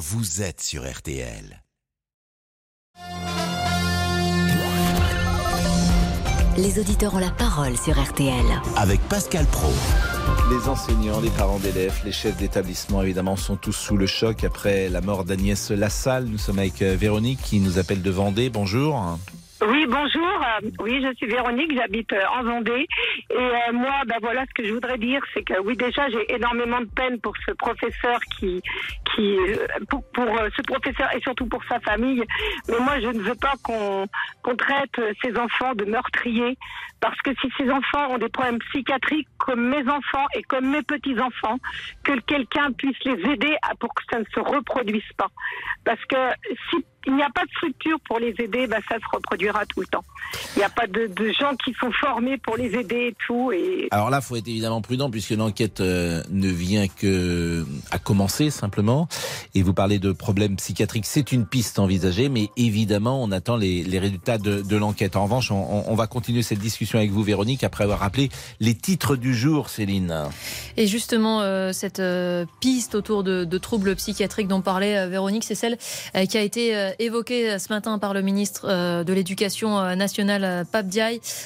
vous êtes sur RTL. Les auditeurs ont la parole sur RTL. Avec Pascal Pro. Les enseignants, les parents d'élèves, les chefs d'établissement, évidemment, sont tous sous le choc après la mort d'Agnès Lassalle. Nous sommes avec euh, Véronique qui nous appelle de Vendée. Bonjour. Oui, bonjour. Euh, oui, je suis Véronique, j'habite euh, en Vendée. Et euh, moi, ben voilà, ce que je voudrais dire, c'est que oui, déjà, j'ai énormément de peine pour ce professeur qui, qui, pour, pour ce professeur et surtout pour sa famille. Mais moi, je ne veux pas qu'on qu'on traite ces enfants de meurtriers, parce que si ces enfants ont des problèmes psychiatriques comme mes enfants et comme mes petits enfants, que quelqu'un puisse les aider pour que ça ne se reproduise pas. Parce que si il n'y a pas de structure pour les aider, bah, ça se reproduira tout le temps. Il n'y a pas de, de, gens qui sont formés pour les aider et tout. Et... Alors là, il faut être évidemment prudent puisque l'enquête euh, ne vient que à commencer simplement. Et vous parlez de problèmes psychiatriques, c'est une piste envisagée, mais évidemment, on attend les, les résultats de, de l'enquête. En revanche, on, on, va continuer cette discussion avec vous, Véronique, après avoir rappelé les titres du jour, Céline. Et justement, euh, cette euh, piste autour de, de, troubles psychiatriques dont parlait euh, Véronique, c'est celle qui a été évoqué ce matin par le ministre euh, de l'Éducation euh, nationale, euh, Pape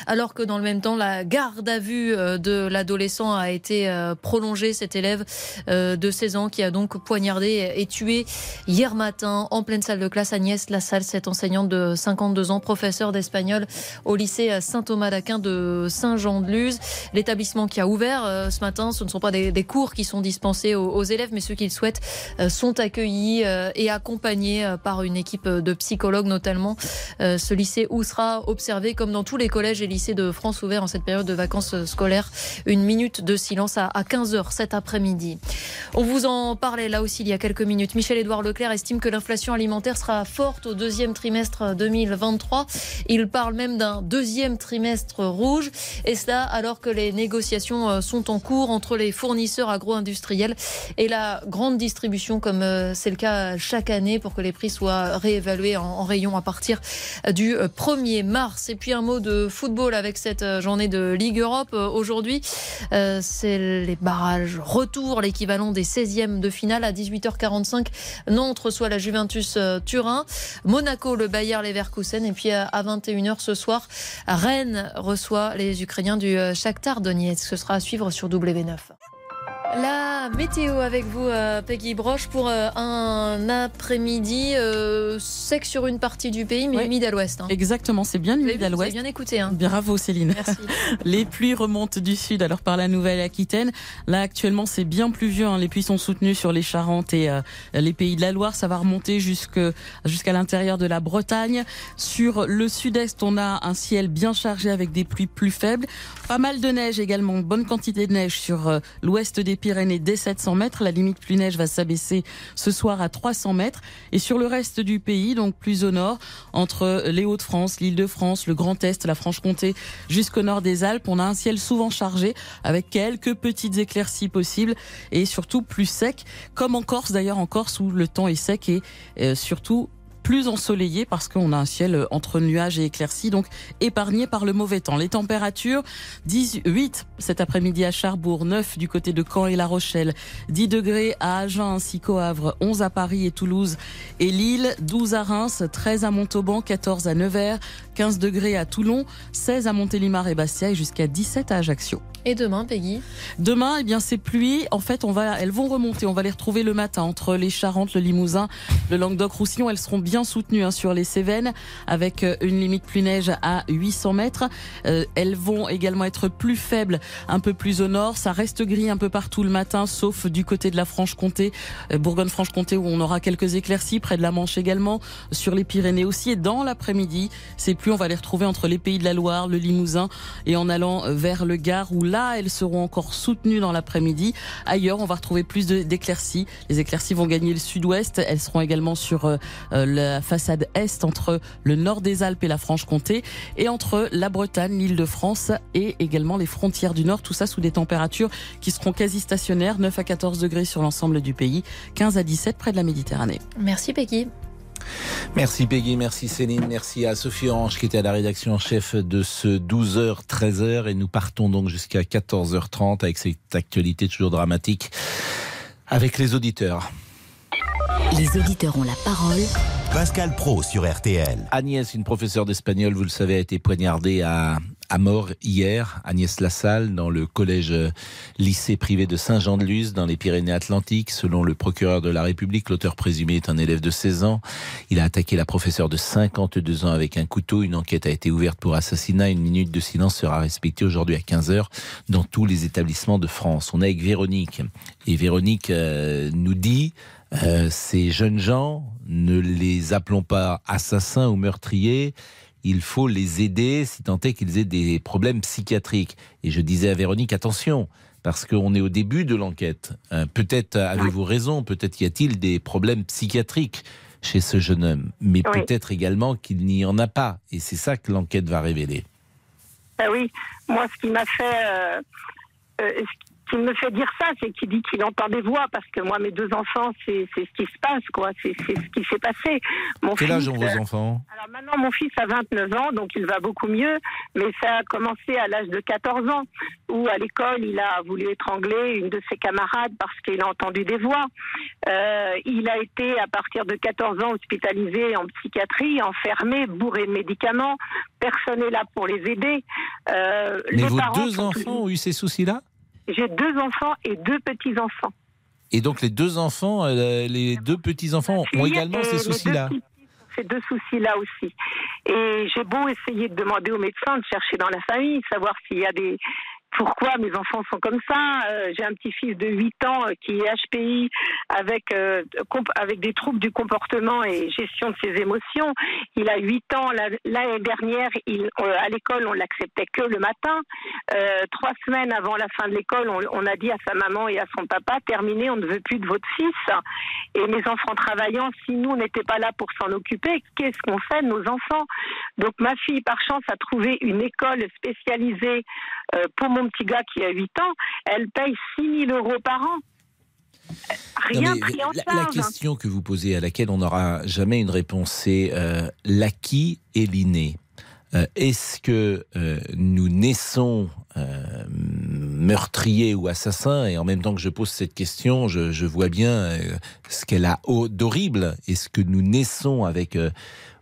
alors que dans le même temps, la garde à vue de l'adolescent a été prolongée. Cet élève de 16 ans qui a donc poignardé et tué hier matin en pleine salle de classe Agnès Lassalle, cette enseignante de 52 ans, professeure d'espagnol au lycée Saint-Thomas d'Aquin de Saint-Jean-de-Luz. L'établissement qui a ouvert ce matin, ce ne sont pas des, cours qui sont dispensés aux, aux, élèves, mais ceux qui le souhaitent sont accueillis et accompagnés par une équipe de psychologues notamment. Euh, ce lycée où sera observé, comme dans tous les collèges et lycées de France ouverts en cette période de vacances scolaires, une minute de silence à 15h cet après-midi. On vous en parlait là aussi il y a quelques minutes. Michel-Édouard Leclerc estime que l'inflation alimentaire sera forte au deuxième trimestre 2023. Il parle même d'un deuxième trimestre rouge. Et cela alors que les négociations euh, sont en cours entre les fournisseurs agro-industriels et la grande distribution, comme euh, c'est le cas chaque année, pour que les prix soient réévalués évalué en, rayon à partir du 1er mars. Et puis un mot de football avec cette euh, journée de Ligue Europe euh, aujourd'hui. Euh, c'est les barrages retour, l'équivalent des 16e de finale à 18h45. Nantes reçoit la Juventus Turin, Monaco le Bayer Leverkusen et puis à 21h ce soir, Rennes reçoit les Ukrainiens du Shakhtar Donetsk. Ce sera à suivre sur W9. La météo avec vous, euh, Peggy Broche, pour euh, un après-midi euh, sec sur une partie du pays, mais oui. humide à l'ouest. Hein. Exactement, c'est bien humide à l'ouest. bien écouté. Hein. Bravo Céline. Merci. les pluies remontent du sud, alors par la Nouvelle-Aquitaine. Là, actuellement, c'est bien pluvieux. Hein. Les pluies sont soutenues sur les Charentes et euh, les pays de la Loire. Ça va remonter jusqu'à l'intérieur de la Bretagne. Sur le sud-est, on a un ciel bien chargé avec des pluies plus faibles. Pas mal de neige également, bonne quantité de neige sur l'ouest des Pyrénées dès 700 mètres. La limite plus neige va s'abaisser ce soir à 300 mètres. Et sur le reste du pays, donc plus au nord, entre les Hauts-de-France, l'Île-de-France, le Grand Est, la Franche-Comté, jusqu'au nord des Alpes, on a un ciel souvent chargé avec quelques petites éclaircies possibles et surtout plus sec, comme en Corse d'ailleurs. En Corse où le temps est sec et euh, surtout plus ensoleillé parce qu'on a un ciel entre nuages et éclaircies, donc épargné par le mauvais temps. Les températures, 18 cet après-midi à Charbourg, 9 du côté de Caen et La Rochelle, 10 degrés à Agen ainsi qu'au Havre, 11 à Paris et Toulouse et Lille, 12 à Reims, 13 à Montauban, 14 à Nevers, 15 degrés à Toulon, 16 à Montélimar et Bastia et jusqu'à 17 à Ajaccio. Et demain, Peggy? Demain, eh bien, ces pluies, en fait, on va, elles vont remonter. On va les retrouver le matin entre les Charentes, le Limousin, le Languedoc-Roussillon. Elles seront bien soutenues hein, sur les Cévennes, avec euh, une limite plus neige à 800 mètres. Euh, elles vont également être plus faibles, un peu plus au nord. Ça reste gris un peu partout le matin, sauf du côté de la Franche-Comté, euh, Bourgogne-Franche-Comté, où on aura quelques éclaircies, près de la Manche également, sur les Pyrénées aussi. Et dans l'après-midi, ces pluies, on va les retrouver entre les Pays de la Loire, le Limousin, et en allant vers le Gard, où là, elles seront encore soutenues dans l'après-midi. Ailleurs, on va retrouver plus d'éclaircies. Les éclaircies vont gagner le sud-ouest. Elles seront également sur euh, la façade est entre le nord des Alpes et la Franche-Comté et entre la Bretagne, l'Île-de-France et également les frontières du nord. Tout ça sous des températures qui seront quasi stationnaires, 9 à 14 degrés sur l'ensemble du pays, 15 à 17 près de la Méditerranée. Merci Peggy. Merci Peggy, merci Céline, merci à Sophie Orange qui était à la rédaction en chef de ce 12h-13h et nous partons donc jusqu'à 14h30 avec cette actualité toujours dramatique avec les auditeurs. Les auditeurs ont la parole. Pascal Pro sur RTL. Agnès, une professeure d'espagnol, vous le savez, a été poignardée à, à mort hier. Agnès Lassalle, dans le collège euh, lycée privé de Saint-Jean-de-Luz, dans les Pyrénées-Atlantiques. Selon le procureur de la République, l'auteur présumé est un élève de 16 ans. Il a attaqué la professeure de 52 ans avec un couteau. Une enquête a été ouverte pour assassinat. Une minute de silence sera respectée aujourd'hui à 15h dans tous les établissements de France. On est avec Véronique. Et Véronique euh, nous dit euh, ces jeunes gens, ne les appelons pas assassins ou meurtriers. Il faut les aider si tant est qu'ils aient des problèmes psychiatriques. Et je disais à Véronique, attention, parce qu'on est au début de l'enquête. Euh, peut-être avez-vous raison, peut-être y a-t-il des problèmes psychiatriques chez ce jeune homme, mais Oui. peut-être également qu'il n'y en a pas. Et c'est ça que l'enquête va révéler. Ah oui, moi, ce qui m'a fait, euh, euh, qui me fait dire ça, c'est qu'il dit qu'il entend des voix, parce que moi, mes deux enfants, c'est ce qui se passe, quoi. C'est ce qui s'est passé. Mon Quel âge fils, ont vos euh, enfants Alors maintenant, mon fils a 29 ans, donc il va beaucoup mieux, mais ça a commencé à l'âge de 14 ans, où à l'école, il a voulu étrangler une de ses camarades parce qu'il a entendu des voix. Euh, il a été, à partir de 14 ans, hospitalisé en psychiatrie, enfermé, bourré de médicaments. Personne n'est là pour les aider. Euh, Mais les vos deux enfants ont eu ces soucis-là? J'ai deux enfants et deux petits-enfants. Et donc les deux enfants, euh, les deux petits-enfants ont également ces soucis-là Ces deux soucis-là aussi. Et j'ai beau essayer de demander au médecin de chercher dans la famille, savoir s'il y a des. Pourquoi mes enfants sont comme ça Euh, J'ai un petit-fils de 8 ans euh, qui est HPI avec, euh, avec des troubles du comportement et gestion de ses émotions. Il a 8 ans. La- L'année dernière, il, euh, à l'école, on l'acceptait que le matin. Euh, trois semaines avant la fin de l'école, on, on a dit à sa maman et à son papa, terminé, on ne veut plus de votre fils. Et mes enfants travaillant, si nous on n'était pas là pour s'en occuper, qu'est-ce qu'on fait de nos enfants? Donc ma fille, par chance, a trouvé une école spécialisée euh, pour mon petit gars qui a 8 ans. Elle paye 6 000 euros par an. Rien pris en la, la charge. question que vous posez, à laquelle on n'aura jamais une réponse, c'est euh, l'acquis et l'inné. Euh, Est-ce que euh, nous naissons meurtriers ou assassins Et en même temps que je pose cette question, je, je vois bien ce qu'elle a d'horrible. Est-ce que nous naissons avec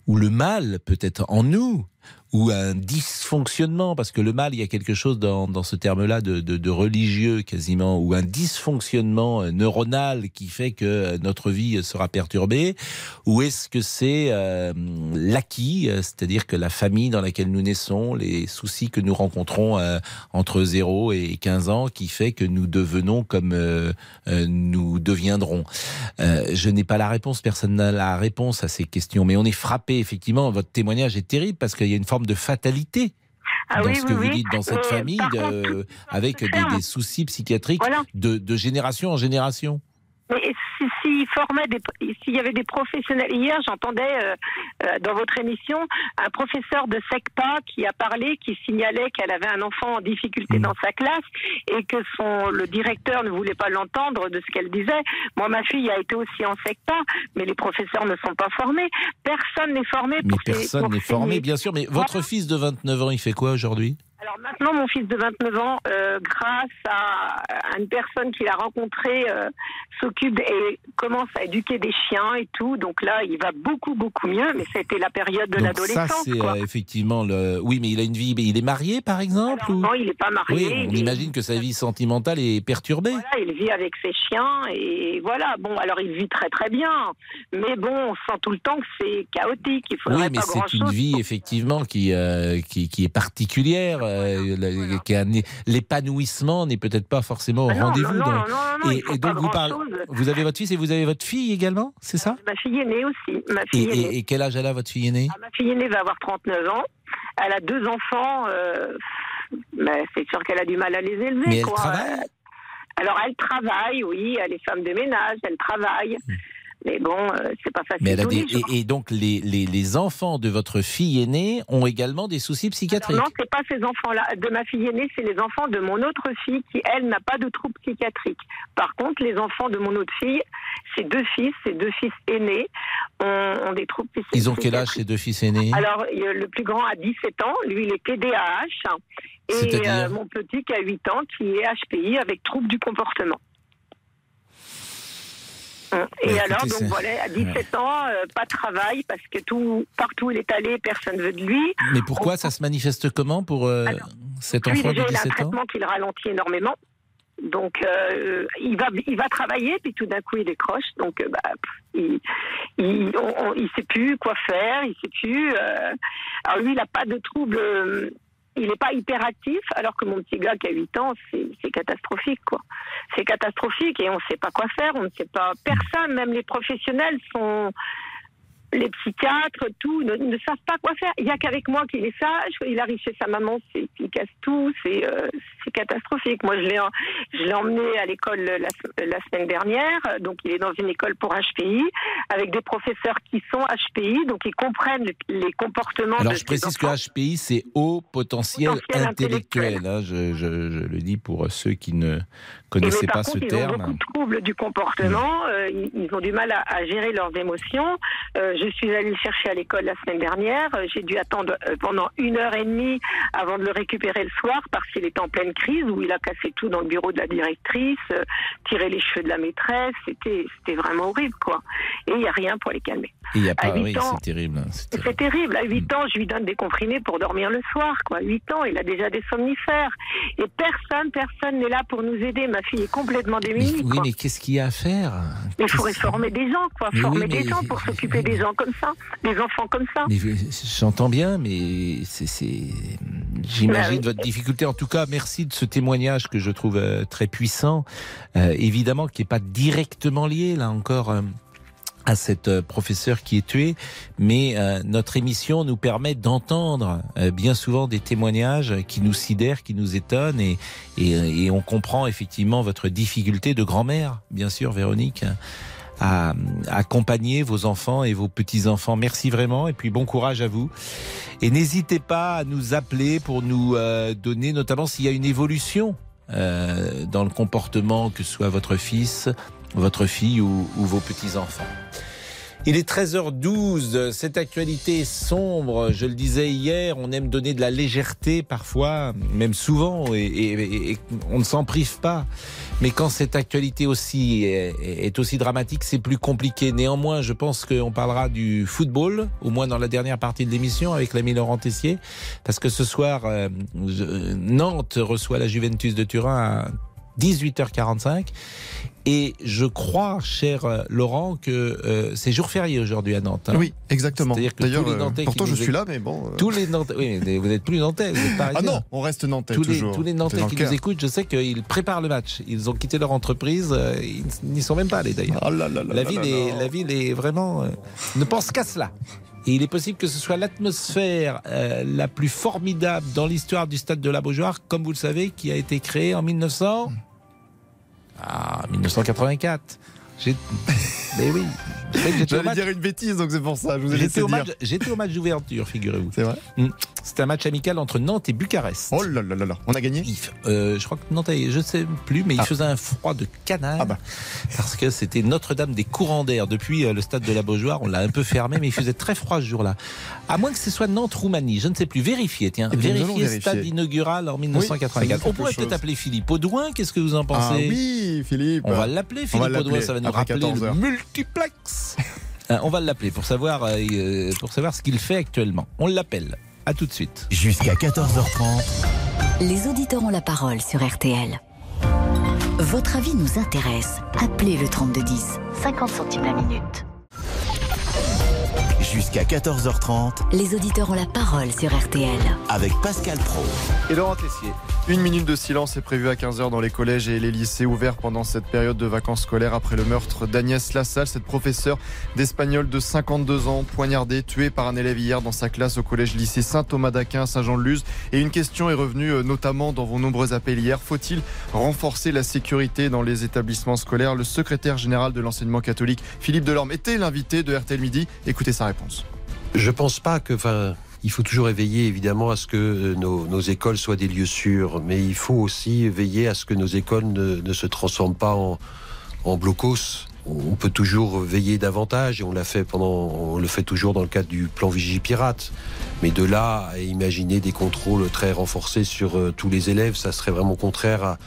ou le mal peut-être en nous ou un dysfonctionnement, parce que le mal, il y a quelque chose dans, dans ce terme-là de, de, religieux quasiment, ou un dysfonctionnement euh, neuronal qui fait que euh, notre vie euh, sera perturbée, ou est-ce que c'est l'acquis, c'est-à-dire que la famille dans laquelle nous naissons, les soucis que nous rencontrons entre 0 et 15 ans, qui fait que nous devenons comme nous deviendrons? Je n'ai pas la réponse, personne n'a la réponse à ces questions, mais on est frappé, effectivement, votre témoignage est terrible parce qu'il y a une forme de fatalité Ah dans oui, ce oui, que vous oui. dites dans cette famille, contre, avec des, soucis psychiatriques Voilà. de, de génération en génération. Mais si- s'il formait des, s'il y avait des professionnels, hier j'entendais euh, euh, dans votre émission un professeur de SECPA qui a parlé, qui signalait qu'elle avait un enfant en difficulté Mm. dans sa classe et que son le directeur ne voulait pas l'entendre de ce qu'elle disait. Moi, ma fille a été aussi en SECPA, mais les professeurs ne sont pas formés. Personne n'est formé Mais pour ces- personne n'est formé, bien sûr. Mais votre fils de 29 ans, il fait quoi aujourd'hui? Alors maintenant, mon fils de 29 ans, euh, grâce à, à une personne qu'il a rencontrée, euh, s'occupe et commence à éduquer des chiens et tout. Donc là, il va beaucoup, beaucoup mieux. Mais c'était la période de Donc ça, l'adolescence. c'est euh, effectivement le. Oui, mais il a une vie. mais Il est marié, par exemple Alors, ou- non, il n'est pas marié. Oui, on il imagine que sa vie sentimentale est perturbée. Voilà, il vit avec ses chiens et voilà. Bon, alors il vit très très bien, mais bon, on sent tout le temps que c'est chaotique. Il faudrait Oui, mais c'est une vie effectivement qui qui, qui est particulière, euh, l'épanouissement n'est peut-être pas forcément au Ah rendez-vous. et, donc vous parlez, vous avez votre fils et vous avez votre fille également, c'est ça? Ma fille aînée aussi. Ma et, fille aînée. et- quel âge elle a votre fille aînée? Ah, ma fille aînée va avoir 39 ans. Elle a deux enfants. euh, mais c'est sûr qu'elle a du mal à les élever. Mais elle quoi. travaille? Alors elle travaille, oui. Elle est femme de ménage, elle travaille. Mais bon, euh, c'est pas facile. Mais elle a tous des, les jours. et, et donc les, les, les enfants de votre fille aînée ont également des soucis psychiatriques. Alors non, c'est pas ces enfants-là. De ma fille aînée, c'est les enfants de mon autre fille qui, elle, n'a pas de troubles psychiatriques. Par contre, les enfants de mon autre fille, ses deux fils, ses deux fils aînés, ont, ont des troubles psychiatriques. Ils ont quel âge ces deux fils aînés? Alors, a le plus grand a 17 ans, lui, il est TDAH. Et C'est-à-dire? euh, mon petit qui a 8 ans, qui est HPI avec troubles du comportement. Et Bah, alors, écoutez, donc voilà, à 17 ans, euh, pas de travail parce que tout, partout où il est allé, personne veut de lui. Mais pourquoi ça se manifeste comment pour euh, Alors, cet enfant de déjà, il a un 17 ans traitement qui le ralentit énormément. Donc, euh, il va, il va travailler, puis tout d'un coup, il décroche. Donc, euh, bah, il, il sait plus quoi faire, il sait plus. alors lui, il n'a pas de trouble. Il n'est pas hyperactif, alors que mon petit gars qui a 8 ans, c'est c'est catastrophique, quoi. C'est catastrophique et on ne sait pas quoi faire, on ne sait pas. Personne, même les professionnels sont. Les psychiatres, tout, ne, ne savent pas quoi faire. Il n'y a qu'avec moi qu'il est sage. Il arrive chez sa maman, c'est, il casse tout. C'est, euh, c'est catastrophique. Moi, je l'ai, je l'ai emmené à l'école la, la semaine dernière. Donc, il est dans une école pour HPI avec des professeurs qui sont HPI, donc ils comprennent les, les comportements. Alors de je précise que. HPI, c'est haut potentiel, Potentiel intellectuel. intellectuel. hein. je, je- je le dis pour ceux qui ne connaissaient mais par pas ce contre, ils ont beaucoup de troubles du comportement. euh, ils, ils ont du mal à, à gérer leurs émotions. Euh, je suis allée le chercher à l'école la semaine dernière. Euh, J'ai dû attendre pendant une heure et demie avant de le récupérer le soir parce qu'il était en pleine crise où il a cassé tout dans le bureau de la directrice, tiré les cheveux de la maîtresse. C'était, vraiment horrible, quoi. Et il n'y a rien pour les calmer. Il y a pas, oui, ans, c'est terrible. hein, c'est terrible. C'est terrible. À 8 ans, je lui donne des comprimés pour dormir le soir, quoi. 8 ans, il a déjà des somnifères. Et personne, personne n'est là pour nous aider. Ma fille est complètement Mais- démunie, oui, quoi. mais qu'est-ce qu'il y a à faire? Il faudrait former des gens, quoi. Mais former oui, des gens pour s'occuper des gens comme ça, des enfants comme ça. Mais j'entends bien, mais c'est, j'imagine Bah votre difficulté. En tout cas, merci de ce témoignage que je trouve euh, très puissant. Euh, évidemment, qui n'est pas directement lié, là encore. euh, à cette euh, professeure qui est tuée, mais euh, notre émission nous permet d'entendre euh, bien souvent des témoignages qui nous sidèrent, qui nous étonnent, et, et, et on comprend effectivement votre difficulté de grand-mère, bien sûr, Véronique, à, accompagner vos enfants et vos petits-enfants. Merci vraiment, et puis bon courage à vous. Et n'hésitez pas à nous appeler pour nous euh, donner, notamment s'il y a une évolution euh, dans le comportement, que soit votre fils, votre fille ou, ou vos petits-enfants. Il est 13h12, cette actualité est sombre, je le disais hier, on aime donner de la légèreté parfois, même souvent, et, et- et on ne s'en prive pas. Mais quand cette actualité aussi est, aussi dramatique, c'est plus compliqué. Néanmoins, je pense qu'on parlera du football, au moins dans la dernière partie de l'émission, avec l'ami Laurent Tessier, parce que ce soir, euh, Nantes reçoit la Juventus de Turin à 18h45. Et je crois, cher euh, Laurent, que euh, c'est jour férié aujourd'hui à Nantes. hein. Oui, exactement. C'est-à-dire que D'ailleurs, tous les euh, Nantais pourtant je suis là, mais bon. euh, Tous les Nantais, oui, mais vous n'êtes plus Nantais, vous êtes Ah non, on reste nantais tous les, toujours. tous les Nantais qui nous écoutent, je sais qu'ils préparent le match. Ils ont quitté leur entreprise, ils n'y sont même pas allés d'ailleurs. Ah là là là La ville, est, la ville est vraiment. euh, ne pense qu'à cela. Et il est possible que ce soit l'atmosphère euh, la plus formidable dans l'histoire du stade de la Beaujoire, comme vous le savez, qui a été créée en 1900. Ah, 1984. J'ai- Mais oui. J'allais dire une bêtise, donc c'est pour ça. Je vous ai j'étais au match, j'étais au match d'ouverture, figurez-vous. C'est vrai C'était un match amical entre Nantes et Bucarest. Oh là là là là. On a gagné euh, je crois que Nantes, je ne sais plus, mais il Ah. faisait un froid de canard. Ah bah. Parce que c'était Notre-Dame des courants d'air. Depuis euh, le stade de la Beaujoire, on l'a un peu fermé, mais il faisait très froid ce jour-là. À moins que ce soit Nantes-Roumanie, je ne sais plus. Vérifiez, tiens. Eh bien, nous allons Vérifiez, vérifier. stade inaugural en ça me 1984. dit on pourrait peut-être appeler Philippe Audouin. Qu'est-ce que vous en pensez Ah oui, Philippe. On va l'appeler Philippe Audouin, ça va nous rappeler 14 le multiplex. Hein, on va l'appeler pour savoir euh, euh, pour savoir ce qu'il fait actuellement. On l'appelle. À tout de suite. Jusqu'à 14h30. Les auditeurs ont la parole sur RTL. Votre avis nous intéresse. Appelez le 3210, 50 centimes la minute. Jusqu'à 14h30 Les auditeurs ont la parole sur RTL. avec Pascal Pro. Et Laurent Tessier. Une minute de silence est prévue à 15h dans les collèges et les lycées ouverts pendant cette période de vacances scolaires après le meurtre d'Agnès Lassalle, cette professeure d'espagnol de 52 ans, poignardée, tuée par un élève hier dans sa classe au collège lycée Saint-Thomas d'Aquin à Saint-Jean-de-Luz. Et une question est revenue euh, notamment dans vos nombreux appels hier. Faut-il renforcer la sécurité dans les établissements scolaires? Le secrétaire général de l'enseignement catholique, Philippe Delorme, était l'invité de RTL Midi. Écoutez sa réponse. Je pense pas que, il faut toujours éveiller évidemment à ce que euh, nos, écoles soient des lieux sûrs, mais il faut aussi veiller à ce que nos écoles ne, se transforment pas en, en blocos. On peut toujours veiller davantage et on l'a fait pendant, le fait toujours dans le cadre du plan Vigipirate. Mais de là à imaginer des contrôles très renforcés sur euh, tous les élèves, ça serait vraiment contraire à,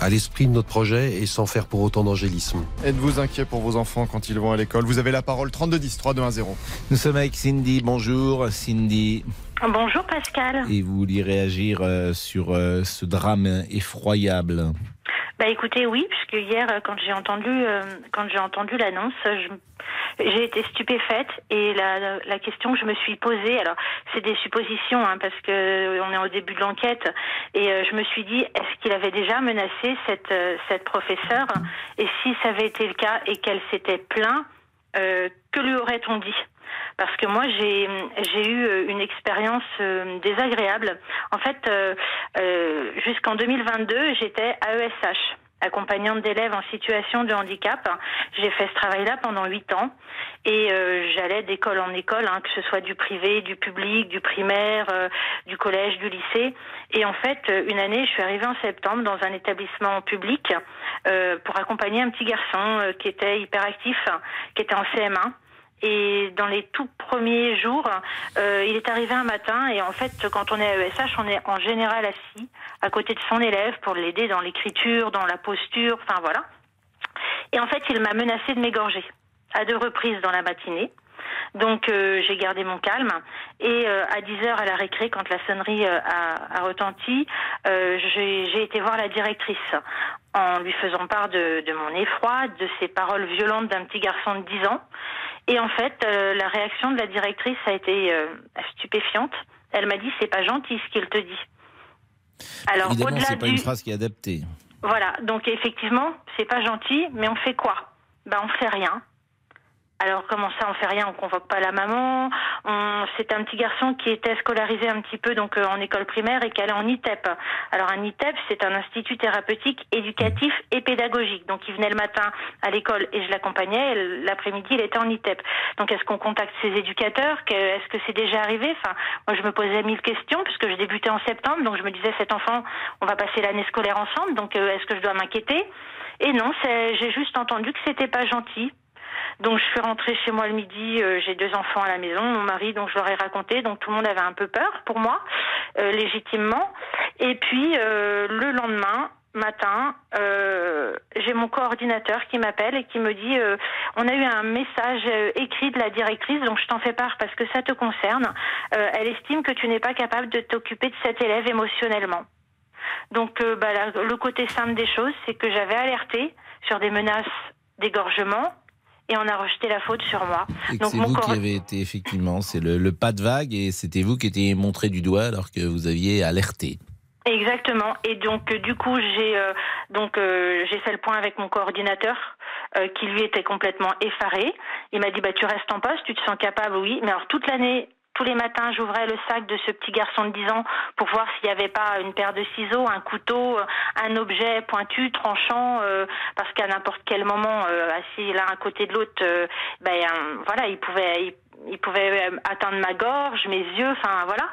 à l'esprit de notre projet et sans faire pour autant d'angélisme. Êtes-vous inquiet pour vos enfants quand ils vont à l'école? Vous avez la parole 3210 3210. Nous sommes avec Cindy. Bonjour Cindy. Bonjour Pascal. Et vous vouliez réagir euh, sur euh, ce drame effroyable bah écoutez, oui, puisque hier, euh, quand j'ai entendu, euh, quand j'ai entendu l'annonce, j'ai été stupéfaite et la, la, question que je me suis posée, alors c'est des suppositions, hein, parce que euh, on est au début de l'enquête, et je me suis dit, est-ce qu'il avait déjà menacé cette cette professeure Et si ça avait été le cas et qu'elle s'était plaint, que lui aurait-on dit? Parce que moi j'ai j'ai eu une expérience désagréable. En fait, euh, jusqu'en 2022, j'étais AESH accompagnante d'élèves en situation de handicap. J'ai fait ce travail-là pendant huit ans et euh, j'allais d'école en école, hein, que ce soit du privé, du public, du primaire, euh, du collège, du lycée. Et en fait, une année, je suis arrivée en septembre dans un établissement public euh, pour accompagner un petit garçon qui était hyperactif, qui était en CM1. Et dans les tout premiers jours, euh, il est arrivé un matin et en fait, quand on est à ESH, on est en général assis à côté de son élève pour l'aider dans l'écriture, dans la posture, enfin voilà. Et en fait, il m'a menacé de m'égorger à deux reprises dans la matinée. Donc euh, j'ai gardé mon calme et euh, à 10 heures à la récré, quand la sonnerie euh, a, a, retenti, j'ai été voir la directrice en lui faisant part de, de, mon effroi, de ces paroles violentes d'un petit garçon de 10 ans. Et en fait, la réaction de la directrice a été stupéfiante. Elle m'a dit c'est pas gentil ce qu'il te dit. Alors au-delà c'est pas une phrase qui est adaptée. Voilà, donc effectivement, c'est pas gentil, mais on fait quoi? Ben on fait rien. Alors comment ça, on fait rien, on convoque pas la maman. On... C'est un petit garçon qui était scolarisé un petit peu donc euh, en école primaire et qui allait en ITEP. Alors un ITEP, c'est un institut thérapeutique, éducatif et pédagogique. Donc il venait le matin à l'école et je l'accompagnais. L'après-midi, il était en ITEP. Donc est-ce qu'on contacte ses éducateurs? Est-ce que c'est déjà arrivé? Enfin, moi je me posais mille questions puisque je débutais en septembre, donc je me disais cet enfant, on va passer l'année scolaire ensemble. Donc euh, est-ce que je dois m'inquiéter? Et non, j'ai juste entendu que c'était pas gentil. Donc je suis rentrée chez moi le midi, euh, j'ai deux enfants à la maison, mon mari, donc je leur ai raconté, donc tout le monde avait un peu peur pour moi, euh, légitimement. Et puis euh, le lendemain, matin, j'ai mon coordinateur qui m'appelle et qui me dit on a eu un message écrit de la directrice, donc je t'en fais part parce que ça te concerne. Elle estime que tu n'es pas capable de t'occuper de cet élève émotionnellement. Donc bah, le côté simple des choses, c'est que j'avais alerté sur des menaces d'égorgement et on a rejeté la faute sur moi. c'est vous qui avez été effectivement, c'est le, pas de vague et c'était vous qui étiez montré du doigt alors que vous aviez alerté. Exactement. Et donc du coup j'ai euh, donc euh, j'ai fait le point avec mon coordinateur euh, qui lui était complètement effaré. Il m'a dit bah tu restes en poste, tu te sens capable, oui. Mais alors toute l'année tous les matins, j'ouvrais le sac de ce petit garçon de 10 ans pour voir s'il n'y avait pas une paire de ciseaux, un couteau, un objet pointu, tranchant, euh, parce qu'à n'importe quel moment, euh, assis l'un à côté de l'autre, euh, ben voilà, il pouvait, il, pouvait atteindre ma gorge, mes yeux, enfin voilà.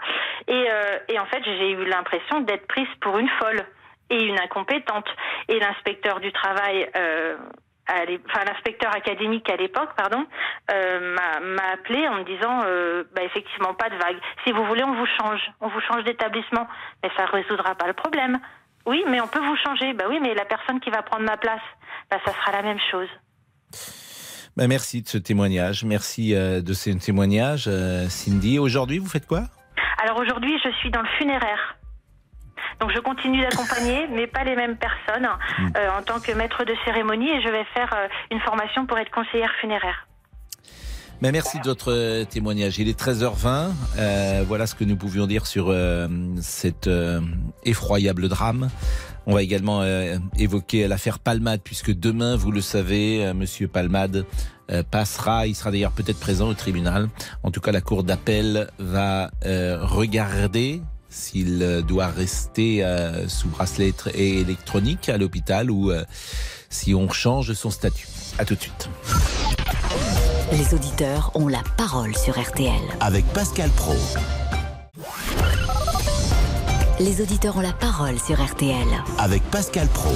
Et, et en fait, j'ai eu l'impression d'être prise pour une folle et une incompétente. Et l'inspecteur du travail enfin l'inspecteur académique à l'époque, pardon, euh, m'a appelé en me disant, euh, bah, effectivement pas de vague. Si vous voulez, on vous change, on vous change d'établissement, mais ça résoudra pas le problème. Oui, mais on peut vous changer. Bah oui, mais la personne qui va prendre ma place, bah ça sera la même chose. Bah merci de ce témoignage, merci euh, de ce témoignage, Cindy. Aujourd'hui, vous faites quoi? Alors aujourd'hui, je suis dans le funéraire. Donc je continue d'accompagner, mais pas les mêmes personnes euh, en tant que maître de cérémonie et je vais faire euh, une formation pour être conseillère funéraire. Mais merci de votre euh, témoignage. Il est 13h20. Euh, voilà ce que nous pouvions dire sur euh, cet effroyable drame. On va également évoquer l'affaire Palmade, puisque demain, vous le savez, Monsieur Palmade passera. Il sera d'ailleurs peut-être présent au tribunal. En tout cas, la cour d'appel va regarder s'il euh, doit rester euh, sous bracelet électronique à l'hôpital ou euh, si on change son statut. À tout de suite. Les auditeurs ont la parole sur RTL. Avec Pascal Pro. Les auditeurs ont la parole sur RTL. Avec Pascal Pro.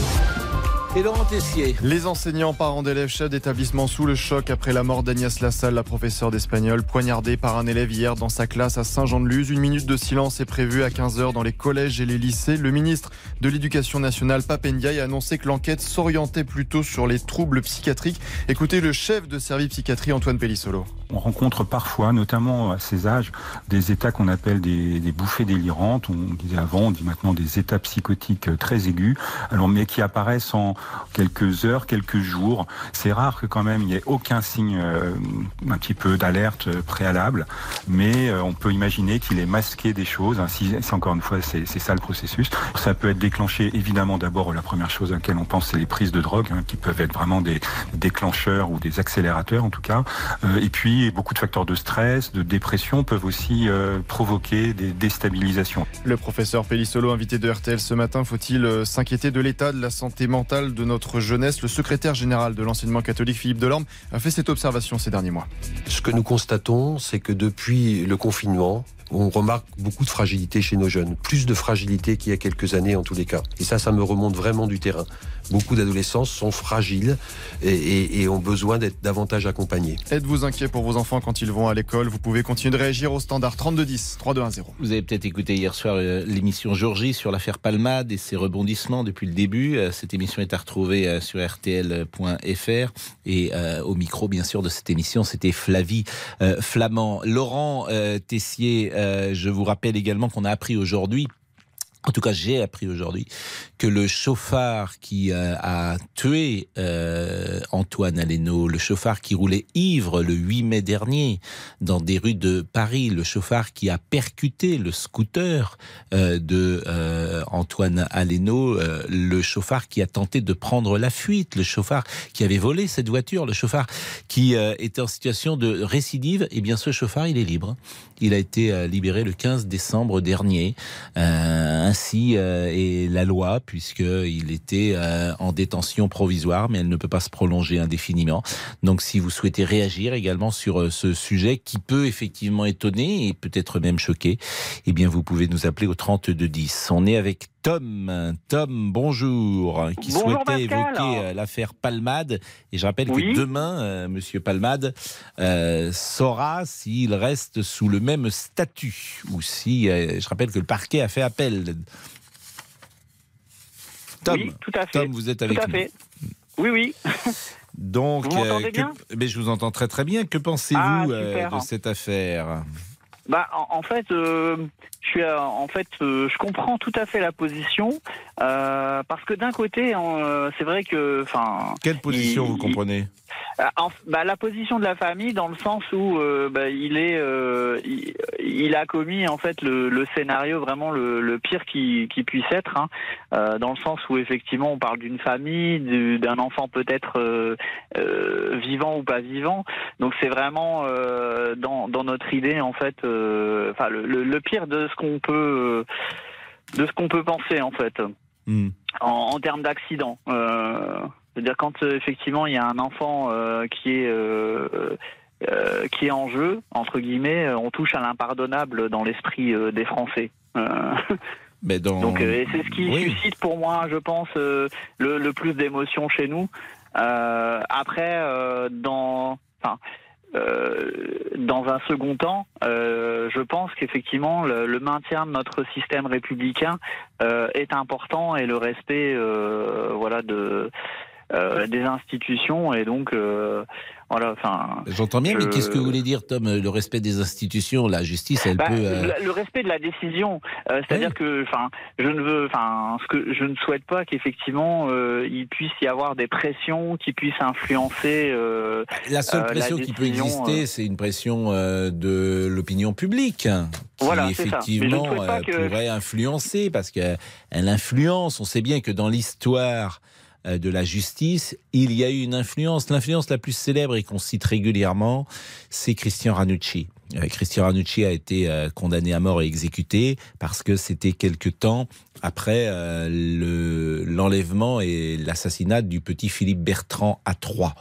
Les enseignants, parents d'élèves, chefs d'établissement sous le choc après la mort d'Agnès Lassalle, la professeure d'espagnol, poignardée par un élève hier dans sa classe à Saint-Jean-de-Luz. Une minute de silence est prévue à 15h dans les collèges et les lycées. Le ministre de l'Éducation nationale, Papendiaï, a annoncé que l'enquête s'orientait plutôt sur les troubles psychiatriques. Écoutez le chef de service psychiatrie, Antoine Pellissolo. On rencontre parfois, notamment à ces âges, des états qu'on appelle des, bouffées délirantes. On disait avant, on dit maintenant des états psychotiques très aigus, alors mais qui apparaissent en quelques heures, quelques jours. C'est rare que quand même il n'y ait aucun signe euh, un petit peu d'alerte préalable, mais euh, on peut imaginer qu'il est masqué des choses. Si encore une fois c'est ça le processus, ça peut être déclenché évidemment d'abord la première chose à laquelle on pense c'est les prises de drogue, hein, qui peuvent être vraiment des déclencheurs ou des accélérateurs en tout cas. Euh, et puis beaucoup de facteurs de stress, de dépression peuvent aussi euh, provoquer des déstabilisations. Le professeur Pellissolo, invité de RTL ce matin, faut-il euh, s'inquiéter de l'état de la santé mentale de notre jeunesse? Le secrétaire général de l'enseignement catholique, Philippe Delorme, a fait cette observation ces derniers mois. Ce que nous constatons, c'est que depuis le confinement, on remarque beaucoup de fragilité chez nos jeunes, plus de fragilité qu'il y a quelques années en tous les cas. Et ça, ça me remonte vraiment du terrain. Beaucoup d'adolescents sont fragiles et, et, et ont besoin d'être davantage accompagnés. Êtes-vous inquiet pour vos enfants quand ils vont à l'école? Vous pouvez continuer de réagir au standard 3210 3210. Vous avez peut-être écouté hier soir euh, l'émission Georgie sur l'affaire Palmade et ses rebondissements depuis le début. Euh, cette émission est à retrouver euh, sur rtl.fr et euh, au micro, bien sûr, de cette émission, c'était Flavie euh, Flamand. Laurent Tessier, je vous rappelle également qu'on a appris aujourd'hui en tout cas, j'ai appris aujourd'hui que le chauffard qui euh, a tué euh, Antoine Aleno, le chauffard qui roulait ivre le 8 mai dernier dans des rues de Paris, le chauffard qui a percuté le scooter euh, de Antoine Aleno, le chauffard qui a tenté de prendre la fuite, le chauffard qui avait volé cette voiture, le chauffard qui était en situation de récidive, eh bien ce chauffard, il est libre. Il a été libéré le 15 décembre dernier ainsi est la loi, puisqu'il était euh, en détention provisoire, mais elle ne peut pas se prolonger indéfiniment. Donc si vous souhaitez réagir également sur euh, ce sujet qui peut effectivement étonner et peut-être même choquer, eh bien vous pouvez nous appeler au 3210. On est avec Tom. Tom, bonjour, qui bonjour souhaitait Pascal. évoquer l'affaire Palmade. Et je rappelle Oui. que demain, euh, Monsieur Palmade euh, saura s'il reste sous le même statut ou si, euh, je rappelle que le parquet a fait appel. Tom, oui, tout à fait. Tom, vous êtes Tout avec à nous. fait. Oui, oui. Donc, Vous m'entendez que- bien? mais je vous entends très très bien. Que pensez-vous Ah, euh, de cette affaire? Bah, en, en fait, euh, je suis, euh, en fait, euh, je comprends tout à fait la position euh, parce que d'un côté, euh, c'est vrai que, enfin, Quelle position il- vous comprenez? Euh, en- bah, la position de la famille dans le sens où euh, bah, il est, euh, il, il a commis en fait le, le scénario vraiment le, le pire qui, qui puisse être, hein, euh, dans le sens où effectivement on parle d'une famille, du- d'un enfant peut-être euh, euh, vivant ou pas vivant. Donc c'est vraiment euh, dans, dans notre idée en fait, euh, enfin le, pire de ce qu'on peut, euh, de ce qu'on peut penser en fait Hmm. en, en termes d'accident. Euh, C'est-à-dire quand euh, effectivement il y a un enfant euh, qui est euh, qui est en jeu entre guillemets, on touche à l'impardonnable dans l'esprit des Français. Mais dans... donc c'est ce qui Oui. suscite pour moi, je pense, le, le plus d'émotions chez nous. Après, dans, enfin, euh, dans un second temps, euh, je pense qu'effectivement le, le maintien de notre système républicain euh, est important et le respect, voilà, de euh, des institutions et donc euh, voilà, enfin. J'entends bien, mais qu'est-ce que vous voulez dire, Tom Le respect des institutions, la justice, elle Bah, peut. euh, le, le respect de la décision, euh, c'est-à-dire que, enfin, je ne veux, enfin, ce que je ne souhaite pas qu'effectivement euh, il puisse y avoir des pressions qui puissent influencer. euh, La seule euh, la pression qui peut exister, euh, c'est une pression euh, de l'opinion publique, qui Voilà, ça. Effectivement euh, que- pourrait influencer, parce qu'elle influence. On sait bien que dans l'histoire euh, de la justice, il y a eu une influence. L'influence la plus célèbre et qu'on cite régulièrement, c'est Christian Ranucci. Euh, Christian Ranucci a été euh, condamné à mort et exécuté parce que c'était quelque temps après euh, le- l'enlèvement et l'assassinat du petit Philippe Bertrand à Troyes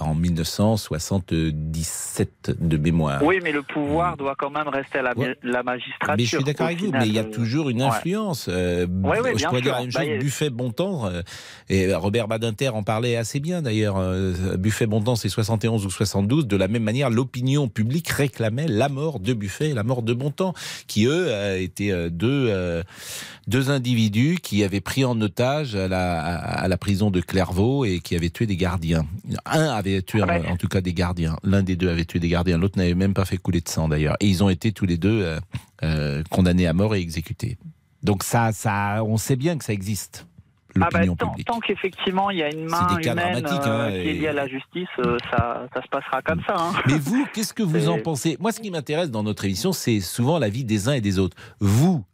en 1977. 2017 de mémoire. Oui, mais le pouvoir doit quand même rester à la, la magistrature. Mais je suis d'accord avec vous, mais il y a toujours une influence. Euh, je pourrais dire la même chose, bah, Buffet Bontemps, euh, et Robert Badinter en parlait assez bien d'ailleurs. Euh, Buffet Bontemps, c'est 71 ou 72. De la même manière, l'opinion publique réclamait la mort de Buffet et la mort de Bontemps, qui eux étaient deux, deux individus qui avaient pris en otage à la, à la prison de Clairvaux et qui avaient tué des gardiens. Un avait tué en, en tout cas des gardiens. L'un des deux avait tué des gardiens. L'autre n'avait même pas fait couler de sang d'ailleurs. Et ils ont été tous les deux euh, condamnés à mort et exécutés. Donc ça, ça, on sait bien que ça existe. Ah bah, tant, tant qu'effectivement il y a une main humaine hein, euh, qui est liée à la justice, euh, ça, ça, se passera comme ça. Hein. Mais vous, qu'est-ce que vous en pensez? Moi, ce qui m'intéresse dans notre émission, c'est souvent la vie des uns et des autres. Vous,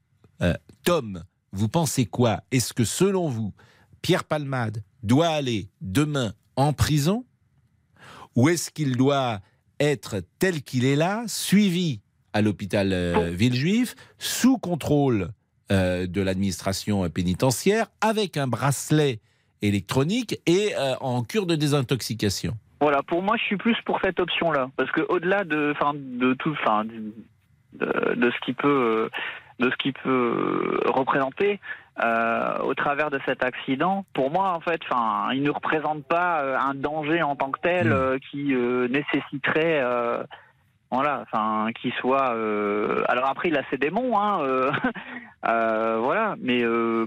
Tom, vous pensez quoi? Est-ce que selon vous, Pierre Palmade doit aller demain en prison ou est-ce qu'il doit être tel qu'il est là, suivi à l'hôpital euh, Villejuif, sous contrôle euh, de l'administration pénitentiaire, avec un bracelet électronique et euh, en cure de désintoxication? Voilà, pour moi, je suis plus pour cette option-là, parce que au-delà de, de tout, de, de, ce qui peut, de ce qui peut représenter, au travers de cet accident, pour moi, en fait, enfin, il ne représente pas un danger en tant que tel mmh. qui nécessiterait voilà, enfin, qu'il soit. Euh, alors après, il a ses démons, hein, euh, euh, voilà. Mais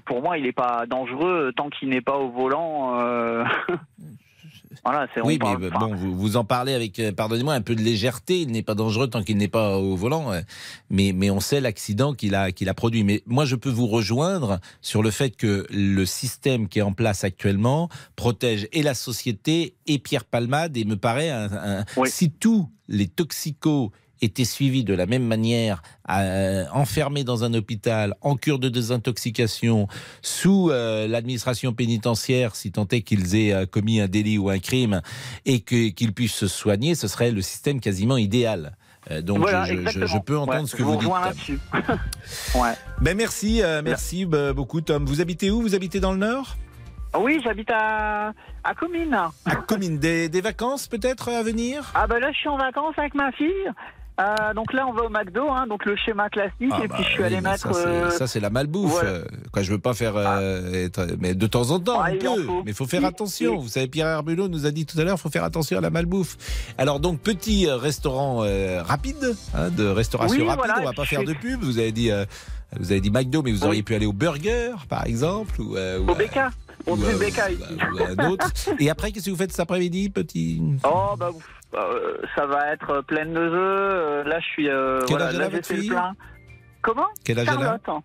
pour moi, il n'est pas dangereux tant qu'il n'est pas au volant. Voilà, oui, mais bon, vous, vous, en parlez avec, pardonnez-moi, un peu de légèreté. Il n'est pas dangereux tant qu'il n'est pas au volant, mais, mais on sait l'accident qu'il a, qu'il a produit. Mais moi, je peux vous rejoindre sur le fait que le système qui est en place actuellement protège et la société et Pierre Palmade et me paraît un, si tout les toxicos étaient suivis de la même manière, euh, enfermés dans un hôpital, en cure de désintoxication, sous euh, l'administration pénitentiaire, si tant est qu'ils aient euh, commis un délit ou un crime, et qu'ils puissent se soigner, ce serait le système quasiment idéal. Donc je, peux entendre ce que vous, dites. ouais. ben merci, merci beaucoup Tom. Vous habitez où? Vous habitez dans le Nord? Oui, j'habite à, à Comines. À Comines. Des, des vacances peut-être à venir? Ah ben là, je suis en vacances avec ma fille. Euh, donc là, on va au McDo, hein, donc le schéma classique, ah et puis bah je suis allé mettre. Ça, c'est la malbouffe. Euh, quoi, je veux pas faire, euh, être, mais de temps en temps, ah, on peut. Mais il faut faire attention. Vous savez, Pierre Herbulot nous a dit tout à l'heure, il faut faire attention à la malbouffe. Alors donc petit restaurant rapide, hein, de restauration rapide. on va pas faire de pub. Vous avez dit, vous avez dit McDo, mais vous auriez pu aller au Burger, par exemple, ou, au BK. On dit BK ici. un autre. Et après, qu'est-ce que vous faites cet après-midi, petit? Oh bah. Euh, ça va être pleine de œufs. Euh, là, je suis. Euh, Quel âge a votre fille? Comment? Quel âge Charlotte. Elle a?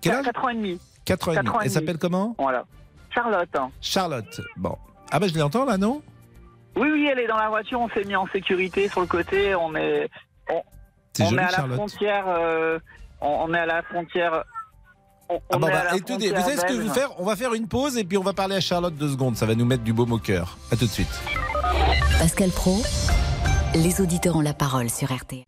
Quel âge? 4 ans et demi. 4 ans et demi. Elle s'appelle comment? Voilà. Charlotte. Charlotte. Bon. Ah bah je l'entends là, non? Oui, oui, elle est dans la voiture. On s'est mis en sécurité sur le côté. On est. On, on est à la frontière. on, est à la frontière. On, ah bah, bah écoutez, vous savez ce que je vais faire? On va faire une pause et puis on va parler à Charlotte deux secondes. Ça va nous mettre du baume au cœur. À tout de suite. Pascal Pro, les auditeurs ont la parole sur RT.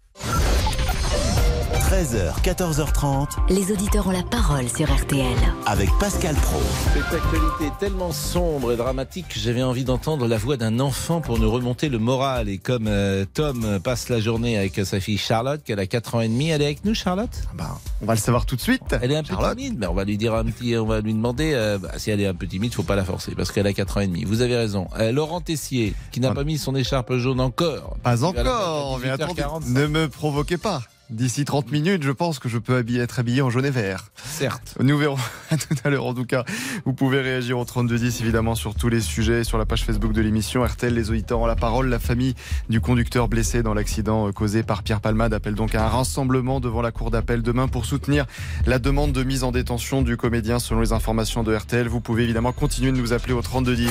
13h, 14h30. Les auditeurs ont la parole sur RTL. Avec Pascal Pro. Cette actualité est tellement sombre et dramatique que j'avais envie d'entendre la voix d'un enfant pour nous remonter le moral. Et comme euh, Tom passe la journée avec sa fille Charlotte, qui a 4 ans et demi, elle est avec nous, Charlotte? Bah, On va le savoir tout de suite. Elle est un peu timide, mais on va lui dire un petit, on va lui demander euh, bah, si elle est un peu timide, faut pas la forcer parce qu'elle a 4 ans et demi. Vous avez raison. Euh, Laurent Tessier, qui n'a pas mis son écharpe jaune encore. Pas encore. ne me provoquez pas. D'ici 30 minutes, je pense que je peux être habillé en jaune et vert. Certes. Nous verrons à tout à l'heure. En tout cas, vous pouvez réagir au 3210 évidemment sur tous les sujets, sur la page Facebook de l'émission. RTL, les auditeurs ont la parole. La famille du conducteur blessé dans l'accident euh, causé par Pierre Palmade appelle donc à un rassemblement devant la cour d'appel demain pour soutenir la demande de mise en détention du comédien selon les informations de RTL. Vous pouvez évidemment continuer de nous appeler au 3210.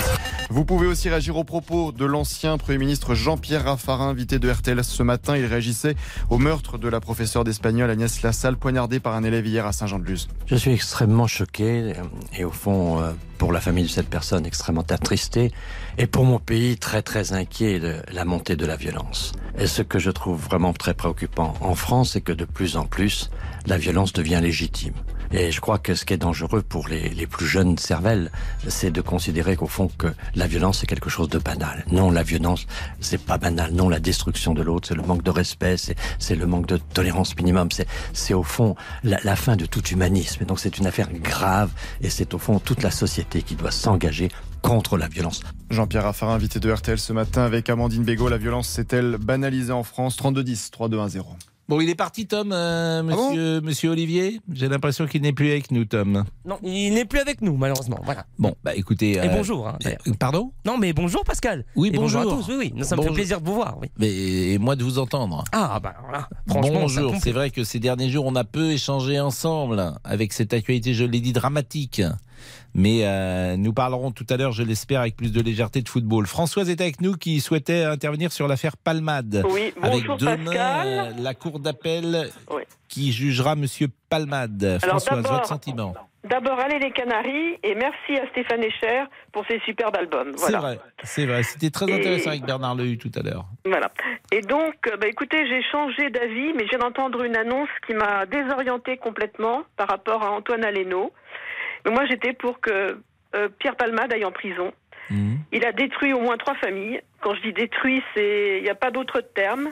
Vous pouvez aussi réagir aux propos de l'ancien Premier ministre Jean-Pierre Raffarin, invité de RTL ce matin. Il réagissait au meurtre de la professeure d'espagnol Agnès Lassalle, poignardée par un élève hier à Saint-Jean-de-Luz. Je suis extrêmement choqué et au fond, euh, pour la famille de cette personne, extrêmement attristé et pour mon pays, très très inquiet de la montée de la violence. Et ce que je trouve vraiment très préoccupant en France, c'est que de plus en plus, la violence devient légitime. Et je crois que ce qui est dangereux pour les, les plus jeunes cervelles, c'est de considérer qu'au fond que la violence c'est quelque chose de banal. Non, la violence c'est pas banal. Non, la destruction de l'autre, c'est le manque de respect, c'est le manque de tolérance minimum. C'est au fond la, la fin de tout humanisme. Et donc c'est une affaire grave et c'est au fond toute la société qui doit s'engager contre la violence. Jean-Pierre Raffarin, invité de RTL ce matin avec Amandine Bégaud. La violence s'est-elle banalisée en France? 32-10, 3-2-1-0. Bon, il est parti, Tom, euh, monsieur, monsieur Olivier? J'ai l'impression qu'il n'est plus avec nous, Tom. Non, il n'est plus avec nous, malheureusement. Voilà. Bon, bah écoutez. Et euh, bonjour. hein, euh, Pardon? Non, mais bonjour Pascal. Oui, bonjour. bonjour. à tous. Oui, oui. Ça me fait plaisir de vous voir. Oui. Mais et moi de vous entendre. Ah, bah voilà. Franchement, Bonjour, c'est vrai que ces derniers jours, on a peu échangé ensemble avec cette actualité, je l'ai dit, dramatique. Mais euh, nous parlerons tout à l'heure, je l'espère, avec plus de légèreté de football. Françoise est avec nous qui souhaitait intervenir sur l'affaire Palmade. Oui, avec bonjour, demain Pascal. la cour d'appel Oui. qui jugera Monsieur Palmade. Alors, Françoise, votre sentiment D'abord, allez les Canaries et merci à Stéphane Echer pour ses superbes albums. C'est vrai, c'est vrai. C'était très Et- intéressant avec Bernard Lehu tout à l'heure. Voilà. Et donc, euh, bah, écoutez, j'ai changé d'avis, mais je viens d'entendre une annonce qui m'a désorientée complètement par rapport à Antoine Aleno. Moi, j'étais pour que euh, Pierre Palmade aille en prison. Il a détruit au moins trois familles. Quand je dis détruit, c'est il n'y a pas d'autre terme.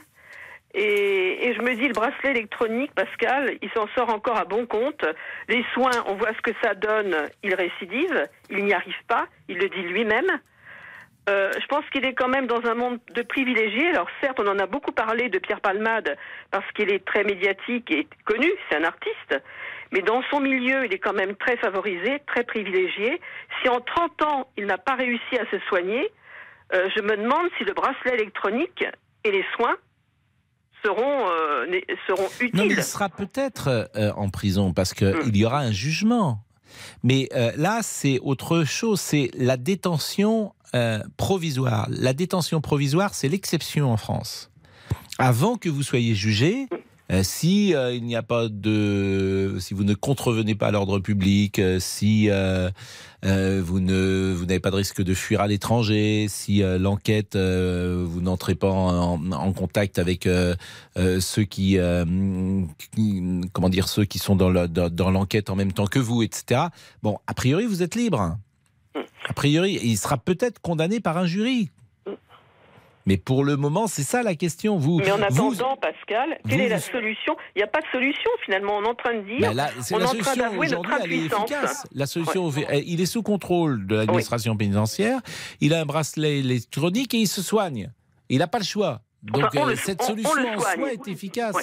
Et, et je me dis, le bracelet électronique, Pascal, il s'en sort encore à bon compte. Les soins, on voit ce que ça donne, il récidive, il n'y arrive pas, il le dit lui-même. Euh, je pense qu'il est quand même dans un monde de privilégiés. Alors certes, on en a beaucoup parlé de Pierre Palmade parce qu'il est très médiatique et connu, c'est un artiste. Mais dans son milieu, il est quand même très favorisé, très privilégié. Si en 30 ans, il n'a pas réussi à se soigner, euh, je me demande si le bracelet électronique et les soins seront, euh, seront utiles. Non, mais il sera peut-être euh, en prison parce qu'il y aura un jugement. Mais là, c'est autre chose. C'est la détention provisoire. La détention provisoire, c'est l'exception en France. Avant que vous soyez jugé, si euh, il n'y a pas de, si vous ne contrevenez pas à l'ordre public, euh, si euh, euh, vous ne, vous n'avez pas de risque de fuir à l'étranger, si euh, l'enquête, euh, vous n'entrez pas en, en contact avec euh, euh, ceux qui, euh, qui- comment dire, ceux qui sont dans le- dans- dans l'enquête en même temps que vous, etc. Bon, a priori, vous êtes libre. A priori, il sera peut-être condamné par un jury. Mais pour le moment, c'est ça la question. Vous, Mais en vous- attendant, Pascal, quelle vous- est la solution? Il n'y a pas de solution finalement. On est en train de dire, là, on est la en train solution d'avouer notre aujourd'hui, elle est impuissance. efficace. La solution, il est sous contrôle de l'administration pénitentiaire. Il a un bracelet électronique et il se soigne. Il n'a pas le choix. Donc Enfin, euh, le- cette on- on solution en soi est efficace.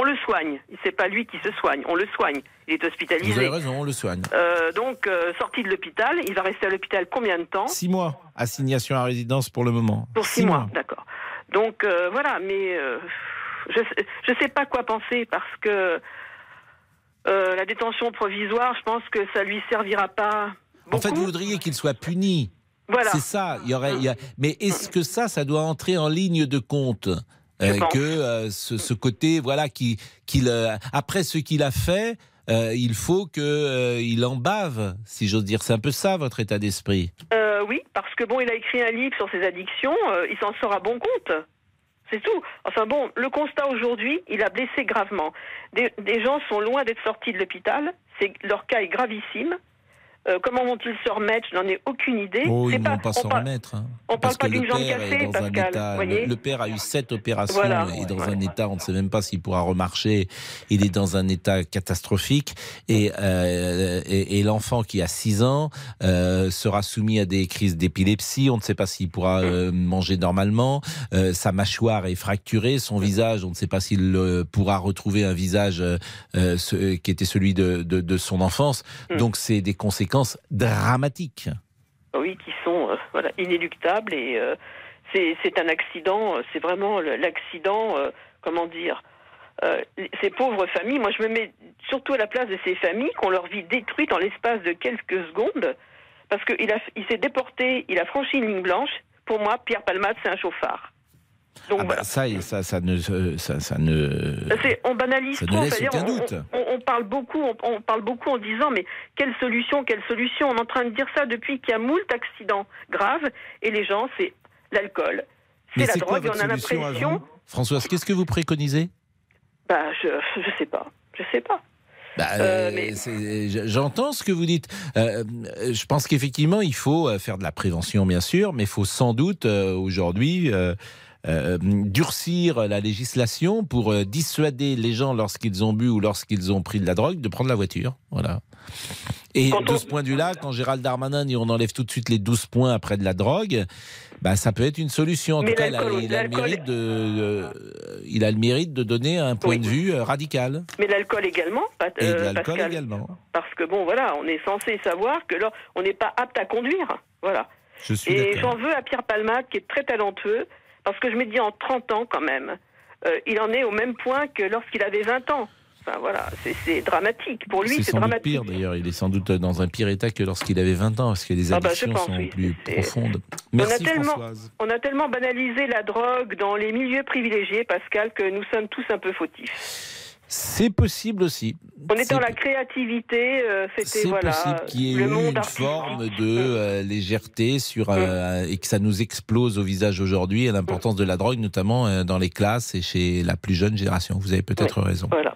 On le soigne. C'est pas lui qui se soigne. On le soigne. Il est hospitalisé. Vous avez raison, on le soigne. Euh, donc, euh, sorti de l'hôpital, il va rester à l'hôpital combien de temps? Six mois, assignation à résidence pour le moment. Pour six, mois, d'accord. Donc euh, voilà, mais je je sais pas quoi penser parce que la détention provisoire, je pense que ça lui servira pas. En fait, vous voudriez qu'il soit puni. Voilà. C'est ça. Il y aurait, il y a- Mais est-ce que ça, ça doit entrer en ligne de compte? Que euh, ce, ce côté, voilà, qui, qu'il, euh, après ce qu'il a fait, euh, il faut que euh, il en bave, si j'ose dire. C'est un peu ça votre état d'esprit. Euh, oui, parce que bon, il a écrit un livre sur ses addictions, euh, il s'en sort à bon compte. C'est tout. Enfin bon, le constat aujourd'hui, il a blessé gravement. Des, des gens sont loin d'être sortis de l'hôpital. Leur cas est gravissime. Euh, comment vont-ils se remettre? Je n'en ai aucune idée. Oh, ils ne vont pas s'en remettre. hein. on Parce parle pas d'une jambe cassée, Pascal, état- voyez le, père a eu sept opérations Voilà, et dans ouais. un état, on ne sait même pas s'il pourra remarcher. Il est dans un état catastrophique et, euh, et, et l'enfant qui a 6 ans euh, sera soumis à des crises d'épilepsie. On ne sait pas s'il pourra manger normalement. Sa mâchoire est fracturée, son visage, on ne sait pas s'il pourra retrouver un visage ce- qui était celui de, de, de son enfance. Donc c'est des conséquences dramatiques. Oui, qui sont euh, voilà, inéluctables et euh, c'est un accident, euh, c'est vraiment l'accident, comment dire, ces pauvres familles, moi je me mets surtout à la place de ces familles qui ont leur vie détruite en l'espace de quelques secondes, parce qu'il il s'est déporté, il a franchi une ligne blanche, pour moi, Pierre Palmade, c'est un chauffard. Donc Ah bah, ça, ça, ça ne, ça, ça ne. on banalise Ça ne trop, laisse c'est-à-dire aucun on, doute. on- on parle beaucoup, on, on parle beaucoup en disant mais quelle solution, quelle solution? On est en train de dire ça depuis qu'il y a moult accidents graves et les gens c'est l'alcool, c'est la quoi drogue. et votre on a l'impression, Françoise, qu'est-ce que vous préconisez? Bah je je sais pas, je sais pas. Bah, Euh, euh, mais- J'entends ce que vous dites. Euh, euh, je pense qu'effectivement, il faut euh, faire de la prévention, bien sûr, mais il faut sans doute euh, aujourd'hui euh, durcir la législation pour euh, dissuader les gens lorsqu'ils ont bu ou lorsqu'ils ont pris de la drogue de prendre la voiture. Voilà. Et de ce point de vue-là, quand Gérald Darmanin dit on enlève tout de suite les 12 points après de la drogue, bah, ça peut être une solution. En Mais tout cas, il a, l'alcool- il a le l'alcool- mérite de, euh, il a le mérite de donner un point de vue radical. Mais l'alcool également, Pat- Et euh, l'alcool Pascal. également. Parce que bon, voilà, on est censé savoir que là, on n'est pas apte à conduire. Voilà. Je suis Et d'accord. j'en veux à Pierre Palmade, qui est très talentueux, parce que je me dis en 30 ans quand même, euh, il en est au même point que lorsqu'il avait 20 ans. Enfin voilà, c'est- dramatique. Pour lui, C'est dramatique. pire d'ailleurs. Il est sans doute dans un pire état que lorsqu'il avait 20 ans, parce que les Ah bah, addictions pense, sont oui. plus profondes. on, a Merci tellement, Françoise. on a tellement banalisé la drogue dans les milieux privilégiés, Pascal, que nous sommes tous un peu fautifs. C'est possible aussi. On est dans la créativité, euh, c'était C'est possible qu'il y ait eu une forme de euh, légèreté sur euh, et que ça nous explose au visage aujourd'hui et l'importance de la drogue, notamment dans les classes et chez la plus jeune génération. Vous avez peut-être raison. Voilà.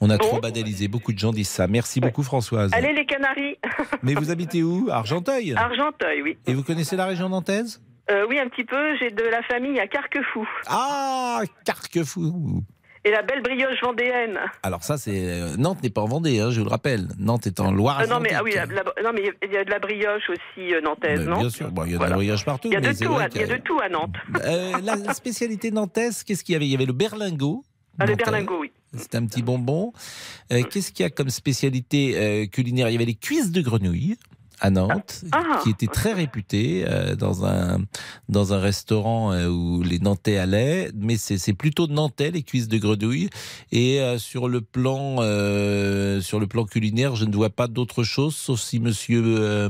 On a Bon. trop banalisé. Beaucoup de gens disent ça. Merci beaucoup Françoise. Allez les Canaries, Mais vous habitez où? Argenteuil? Argenteuil, oui. Et vous connaissez la région nantaise? Euh, oui, un petit peu. J'ai de la famille à Carquefou. Ah, Carquefou. Et la belle brioche vendéenne. Alors ça, c'est euh, Nantes n'est pas en Vendée, hein, je vous le rappelle. Nantes est en Loire. Ah non, mais ah oui, la- la- non, mais il y a de la brioche aussi euh, nantaise, non bien sûr, bon, il y a de la voyage partout. Il y a mais de c'est tout, à- il y a que- de tout à Nantes. Euh, la, spécialité nantaise, qu'est-ce qu'il y avait? Il y avait le berlingot. Ah, le berlingot, oui. C'est un petit bonbon. Euh, qu'est-ce qu'il y a comme spécialité euh, culinaire? Il y avait les cuisses de grenouille à Nantes, Ah. qui étaient très réputées euh, dans un dans un restaurant euh, où les Nantais allaient, mais c'est plutôt nantais les cuisses de grenouille. Et euh, sur le plan euh, sur le plan culinaire, je ne vois pas d'autre chose, sauf si Monsieur euh,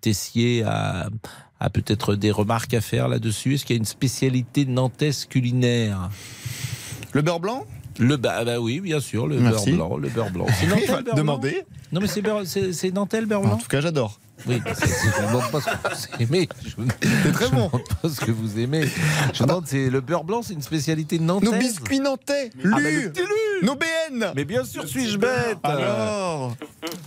Tessier a a peut-être des remarques à faire là-dessus. Est-ce qu'il y a une spécialité nantaise culinaire? Le beurre blanc? Le bah, bah oui, bien sûr, le Merci. beurre blanc, le beurre blanc. C'est le beurre Demandez. blanc Non, mais c'est le beurre blanc? En tout cas, j'adore. Oui, je ne demande pas ce que vous aimez. C'est très bon. Je ne demande pas ce que vous aimez. Je demande, c'est le beurre blanc, c'est une spécialité nantaise. Nos biscuits nantais, Ah, bah, Lu, le- nos BN. Mais bien sûr, suis-je bête Alors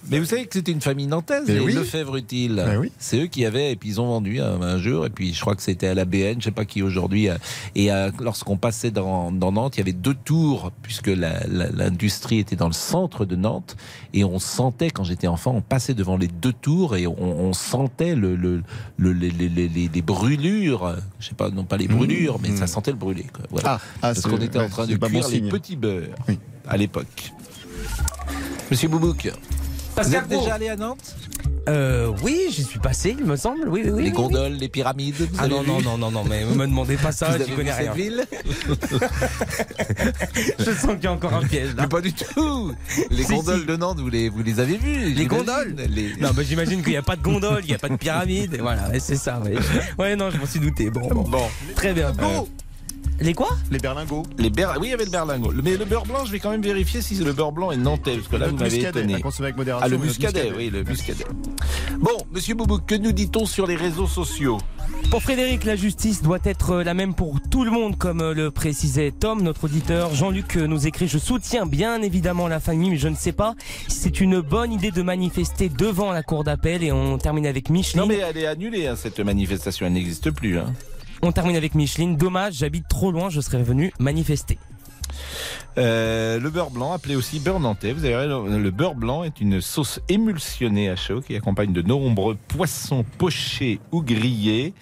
Mais vous savez que c'était une famille nantaise, les oui. Lefebvre Utile. Oui. C'est eux qui avaient, et puis ils ont vendu un, un jour, et puis je crois que c'était à la BN, je sais pas qui aujourd'hui. euh, Et euh, lorsqu'on passait dans, dans Nantes, il y avait deux tours, puisque l'industrie était dans le centre de Nantes, et on sentait, quand j'étais enfant, on passait devant les deux tours, et on, on sentait le, le, le- les, brûlures, je sais pas, non pas les brûlures, mais ça sentait le brûler. Quoi. Voilà. Ah, ah, Parce qu'on était en train de pas bon cuire les petits beurres à l'époque. Monsieur Boubouk, vous êtes déjà allé à Nantes? Euh, oui, j'y suis passé, il me semble. Oui, oui, oui. Les gondoles, les pyramides vous Ah non, non, non, non, non, mais me demandez pas ça, avez connais cette rien. ville? Je sens qu'il y a encore un piège là. Mais pas du tout Les Si, gondoles si. de Nantes, vous les, vous les avez vues Les gondoles Les- Non, bah j'imagine qu'il n'y a pas de gondole, il n'y a pas de pyramide. et Voilà, c'est ça. Ouais. ouais, non, je m'en suis douté. Bon, bon. Bon. Très bien. Euh, les quoi? Les berlingots. Les ber- Oui, il y avait le berlingot. Mais le beurre blanc, je vais quand même vérifier si le beurre blanc est nantais, parce que là, Le vous m'avez étonné. avec modération, Ah, le muscadet. oui, le muscadet. Bon, monsieur Boubouk, que nous dit-on sur les réseaux sociaux? Pour Frédéric, la justice doit être euh, la même pour tout le monde, comme euh, le précisait Tom, notre auditeur. Jean-Luc euh, nous écrit Je soutiens bien évidemment la famille, mais je ne sais pas si c'est une bonne idée de manifester devant la cour d'appel. Et on termine avec Micheline. Non, mais elle est annulée, hein, cette manifestation, elle n'existe plus. Hein. On termine avec Micheline. Dommage, j'habite trop loin, je serais venu manifester. Euh, le beurre blanc, appelé aussi beurre nantais. Vous avez le beurre blanc est une sauce émulsionnée à chaud qui accompagne de nombreux poissons pochés ou grillés.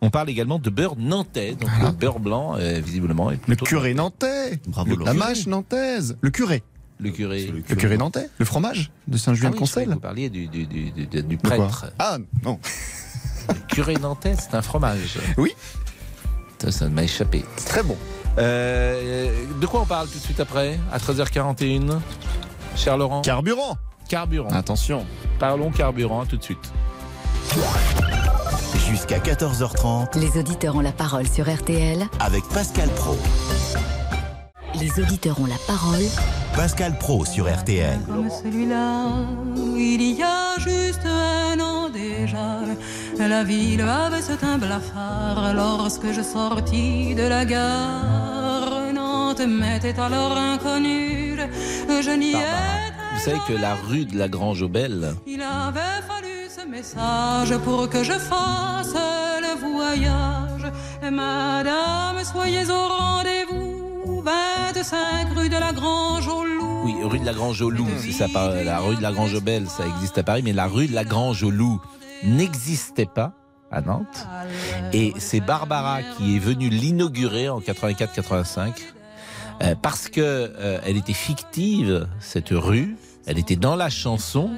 On parle également de beurre nantais. Donc le beurre blanc, euh, visiblement, est Le curé nantais. Bravo, Le-. La mâche nantaise. Le curé. le curé. Le curé nantais. Le fromage de Ah Saint-Julien-de-Concel. vous parliez du, du, du, du- du quoi prêtre. Ah non. Le curé nantais, c'est un fromage. Oui. Ça, ça m'a échappé. Très bon. Euh, de quoi on parle tout de suite après À 13h41 Cher Laurent? Carburant. Carburant. Attention. Parlons carburant tout de suite. Jusqu'à 14h30 Les auditeurs ont la parole sur RTL. avec Pascal Pro. Les auditeurs ont la parole Pascal Pro sur RTL. comme celui-là, il y a juste un an déjà. La ville avait ce teint blafard lorsque je sortis de la gare. Nantes m'était alors inconnue, je n'y étais vous savez que la rue de la Grange aux Belles, Il avait fallu ce message pour que je fasse le voyage. Madame, soyez au rendez-vous. 25 rue de la Grange au Loup. oui, rue de la Grange au Loup, c'est ça, pas- la rue de la Grange aux Belles, ça existe à Paris, mais la rue de la Grange au Loup n'existait pas à Nantes. Et c'est Barbara qui est venue l'inaugurer en 84-85 euh, parce que euh, elle était fictive cette rue, elle était dans la chanson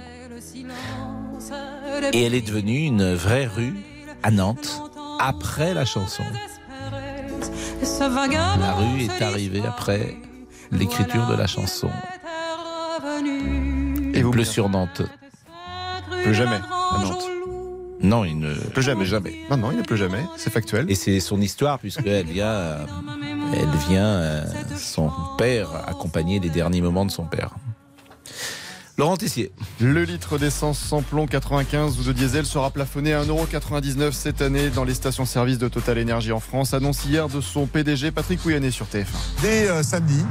et elle est devenue une vraie rue à Nantes après la chanson. La rue est arrivée après l'écriture de la chanson. Et vous pleut sur Nantes. Plus jamais à Nantes. Non, il ne Plus jamais. jamais. Non, non, il ne pleut jamais. C'est factuel. Et c'est son histoire puisqu'elle vient, euh, elle vient euh, son père accompagner les derniers moments de son père. Laurent Tessier. Le litre d'essence sans plomb 95 ou de diesel sera plafonné à 1,99€ cette année dans les stations-service de Total Énergie en France. Annonce hier de son PDG Patrick Pouyanné sur TF1. Dès euh, samedi,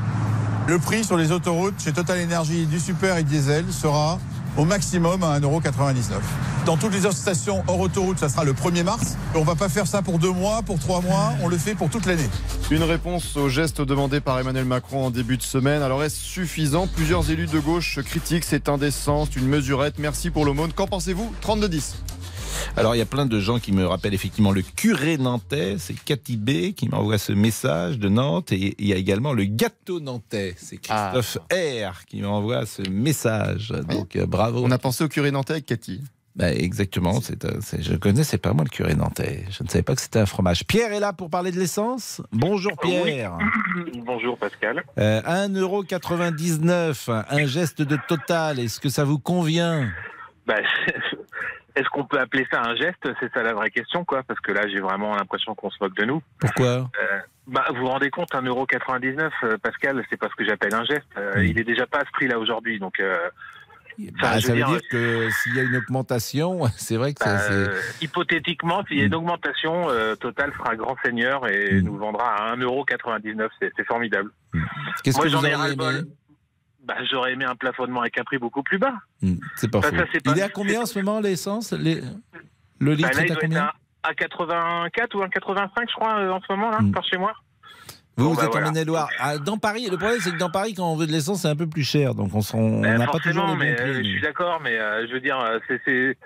le prix sur les autoroutes chez Total Energy du super et diesel sera au maximum à 1,99€. Dans toutes les autres stations hors autoroute, ça sera le 1er mars. On va pas faire ça pour deux mois, pour trois mois, on le fait pour toute l'année. Une réponse au geste demandé par Emmanuel Macron en début de semaine. Alors est-ce suffisant? Plusieurs élus de gauche critiquent, c'est indécent, c'est une mesurette. Merci pour l'aumône. Qu'en pensez-vous? 32-10. Alors il y a plein de gens qui me rappellent effectivement le curé nantais, c'est Cathy B qui m'envoie ce message de Nantes et il y a également le gâteau nantais, c'est Christophe R qui m'envoie ce message. Donc euh, bravo. On a pensé au curé nantais avec Cathy. Bah, exactement, c'est, euh, c'est- je connaissais pas moi le curé nantais. Je ne savais pas que c'était un fromage. Pierre est là pour parler de l'essence. Bonjour Pierre. Bonjour Pascal. Euh, 1,99€, un geste de total, est-ce que ça vous convient? Bah, Est-ce qu'on peut appeler ça un geste? C'est ça la vraie question, quoi. Parce que là, j'ai vraiment l'impression qu'on se moque de nous. Pourquoi? Euh, bah, vous vous rendez compte, 1,99€, euh, Pascal, c'est pas ce que j'appelle un geste. Euh, Il est déjà pas à ce prix-là aujourd'hui. Donc, euh, Bah, je Ça veux veut dire, dire que s'il y a une augmentation, c'est vrai que ça, bah, c'est... euh, hypothétiquement, s'il y a une augmentation, Total fera grand seigneur et nous vendra à 1,99€. C'est c'est formidable. Qu'est-ce que j'en vous ai ras-le-bol. aimé? Bah, J'aurais aimé un plafonnement avec un prix beaucoup plus bas. Hmm, C'est pas Bah, faux. ça, c'est pas- Il est à combien en ce moment l'essence? Les- Le Bah, litre là, est à combien? à, à 84 ou à 85, je crois, euh, en ce moment, là, Mm. par chez moi. Vous, Bon, vous bah, êtes voilà. en Maine-et-Loire. Ah, dans Paris, le problème c'est que dans Paris, quand on veut de l'essence, c'est un peu plus cher. Donc on s'en- on Ben, n'a pas toujours forcément, les bons mais euh, prix. je suis d'accord, mais euh, je veux dire, c'est c'est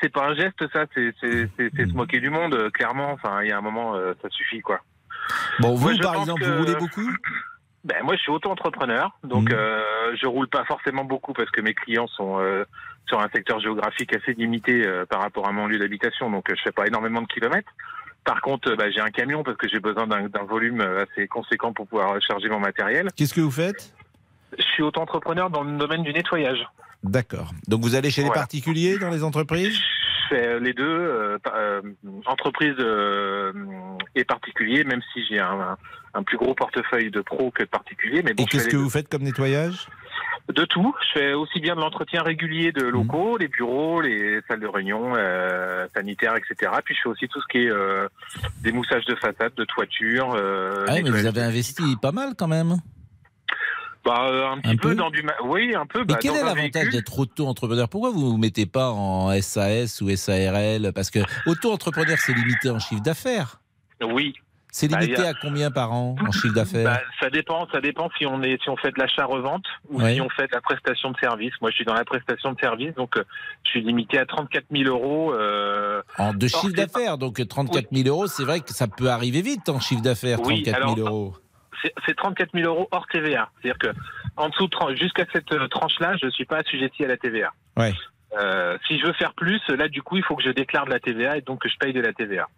c'est pas un geste, ça, c'est c'est c'est- c'est se moquer du monde, clairement. Enfin, il y a un moment, euh, ça suffit, quoi. Bon, vous, Moi, par exemple, que- vous roulez beaucoup? Ben moi, je suis auto-entrepreneur, donc Mhm. euh, je roule pas forcément beaucoup parce que mes clients sont euh, sur un secteur géographique assez limité euh, par rapport à mon lieu d'habitation, donc je fais pas énormément de kilomètres. Par contre, bah, j'ai un camion parce que j'ai besoin d'un volume assez conséquent pour pouvoir charger mon matériel. Qu'est-ce que vous faites? Je suis auto-entrepreneur dans le domaine du nettoyage. D'accord. Donc vous allez chez les particuliers, dans les entreprises? Fais les deux, euh, euh, entreprise euh, et particulier, même si j'ai un, un- un plus gros portefeuille de pro que de particulier. Mais bon, Et je qu'est-ce que deux. vous faites comme nettoyage? De tout. Je fais aussi bien de l'entretien régulier de locaux, les bureaux, les salles de réunion, euh, sanitaires, etc. Puis je fais aussi tout ce qui est euh, des moussages de façade, de toiture. Euh, Ah oui, mais vous avez investi pas mal quand même. Bah, euh, un petit Un peu, peu dans du... Oui, un peu. Mais bah, quel dans est l'avantage d'être auto-entrepreneur? Pourquoi vous ne vous mettez pas en SAS ou SARL Parce que auto-entrepreneur, c'est limité en chiffre d'affaires. Oui. C'est Bah, limité a- à combien par an en chiffre d'affaires? Bah, ça dépend, ça dépend si on est si on fait de l'achat-revente ou si on fait de la prestation de service. Moi, je suis dans la prestation de service, donc euh, je suis limité à 34 000 euros. Euh, En de chiffre d'affaires, donc 34 000 euros, c'est vrai que ça peut arriver vite en chiffre d'affaires, Oui, 34 000 alors, euros. C'est c'est 34 000 euros hors TVA. C'est-à-dire que en dessous de 30 jusqu'à cette euh, tranche-là, je suis pas assujetti à la TVA. Ouais. Euh, si je veux faire plus, là, du coup, il faut que je déclare de la TVA et donc que je paye de la TVA.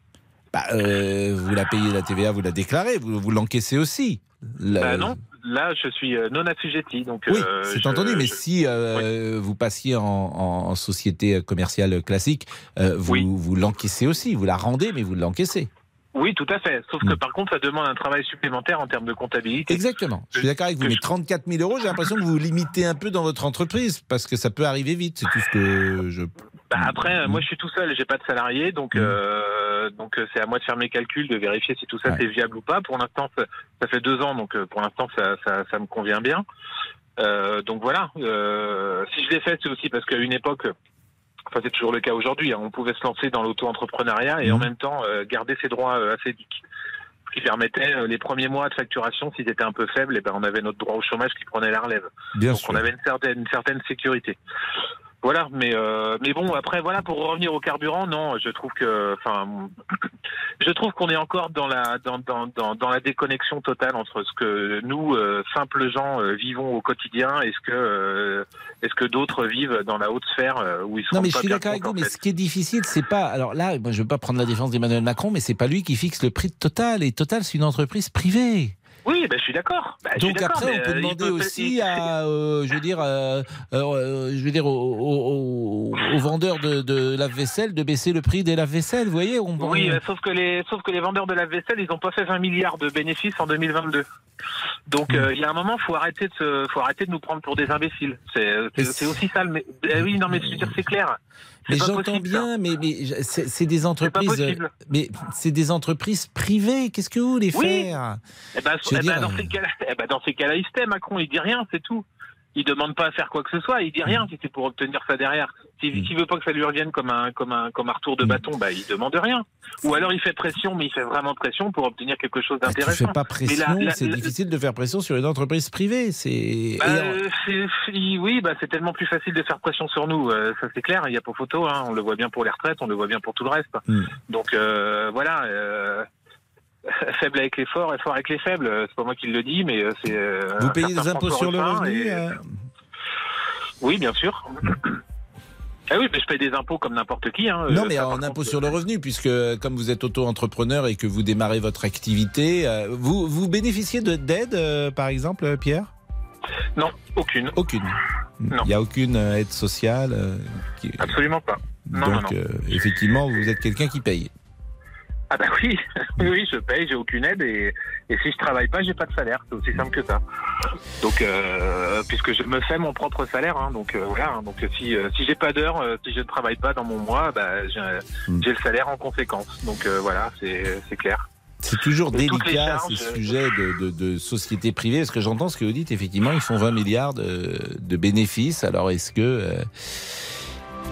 Bah, euh, vous la payez la TVA, vous la déclarez, vous, vous l'encaissez aussi. La- Bah non, là, je suis non assujetti. Donc, Oui, euh, c'est entendu, mais je- si euh, vous passiez en, société commerciale classique, vous, vous l'encaissez aussi, vous la rendez, mais vous l'encaissez. Oui, tout à fait. Sauf que par contre, ça demande un travail supplémentaire en termes de comptabilité. Exactement. Je suis d'accord avec vous, mais 34 000 euros, j'ai l'impression que vous vous limitez un peu dans votre entreprise, parce que ça peut arriver vite, c'est tout ce que je... Bah après, euh, moi je suis tout seul, j'ai pas de salarié, donc Mmh. euh, donc euh, c'est à moi de faire mes calculs, de vérifier si tout ça Ouais. c'est viable ou pas. Pour l'instant, ça, ça fait deux ans, donc euh, pour l'instant ça, ça, ça me convient bien. Euh, donc voilà. Euh, si je l'ai fait, c'est aussi parce qu'à une époque, enfin c'est toujours le cas aujourd'hui, hein, on pouvait se lancer dans l'auto-entrepreneuriat et en même temps euh, garder ses droits euh, acédiques. Ce qui permettait euh, les premiers mois de facturation, s'ils étaient un peu faibles, et ben on avait notre droit au chômage qui prenait la relève. Bien donc sûr. on avait une certaine, une certaine sécurité. Voilà, mais euh, mais bon après voilà pour revenir au carburant, non, je trouve que enfin je trouve qu'on est encore dans la dans, dans, dans, dans la déconnexion totale entre ce que nous euh, simples gens euh, vivons au quotidien et ce que euh, est-ce que d'autres vivent dans la haute sphère euh, où ils sont Non, mais je suis d'accord avec vous, mais ce qui est difficile, c'est pas. Alors là, moi, je veux pas prendre la défense d'Emmanuel Macron, mais c'est pas lui qui fixe le prix de Total. Et Total, c'est une entreprise privée. Oui, ben, je suis d'accord. Ben, suis Donc d'accord, après, on peut euh, demander peut- aussi à, euh, je veux dire, euh, euh, je veux dire, aux, aux- aux- aux vendeurs de, de lave-vaisselle de baisser le prix des lave-vaisselle. Vous voyez, on, Oui, sauf que les sauf que les vendeurs de la vaisselle, ils n'ont pas fait 20 milliards de bénéfices en 2022. Donc euh, il y a un moment, faut arrêter de se, faut arrêter de nous prendre pour des imbéciles. C'est c'est c'est aussi ça. Mais eh oui, non, mais je veux dire, c'est clair. Mais j'entends bien, mais, c'est des entreprises. possible. mais c'est des entreprises privées. Qu'est-ce que vous voulez Oui. faire? Eh ben, eh ben, dire, dans, ces cas-là, eh ben, dans ces cas-là, il se tait, Macron, il dit rien, c'est tout. Il demande pas à faire quoi que ce soit, il dit rien si c'est pour obtenir ça derrière. S'il Mm. s'il veut pas que ça lui revienne comme un, comme un, comme un retour de bâton, bah, il demande rien. Ou alors il fait pression, mais il fait vraiment pression pour obtenir quelque chose Tu d'intéressant. fais pas pression, c'est difficile de faire pression sur une entreprise privée. C'est Bah, euh, oui, bah, c'est tellement plus facile de faire pression sur nous, euh, ça c'est clair, il n'y a pas photo, hein, on le voit bien pour les retraites, on le voit bien pour tout le reste. Hmm. Donc euh, voilà, euh, faible avec les forts et fort avec les faibles, c'est pas moi qui le dis, mais euh, c'est... euh, vous payez des impôts sur le revenu et- euh, Oui, bien sûr. Ah oui, mais je paye des impôts comme n'importe qui. Hein. Non, mais ça, en contre, impôt sur le revenu, puisque comme vous êtes auto-entrepreneur et que vous démarrez votre activité, vous, vous bénéficiez de- d'aide, par exemple, Pierre? Non, aucune. Aucune. Il n'y a aucune aide sociale. qui- Absolument pas. Non, Donc, non, non. euh, effectivement, vous êtes quelqu'un qui paye. Ah bah oui, oui, je paye, j'ai aucune aide et, et si je travaille pas, j'ai pas de salaire. C'est aussi simple que ça. Donc, euh, puisque je me fais mon propre salaire, hein, donc euh, voilà. hein. donc si euh, si j'ai pas d'heure, euh, si je ne travaille pas dans mon mois, bah j'ai Hmm. le salaire en conséquence. Donc euh, voilà, c'est c'est clair. C'est toujours délicat charges, ces sujets de, de, de sociétés privées, parce que j'entends ce que vous dites, effectivement, ils font 20 milliards de, de bénéfices. Alors est-ce que, euh,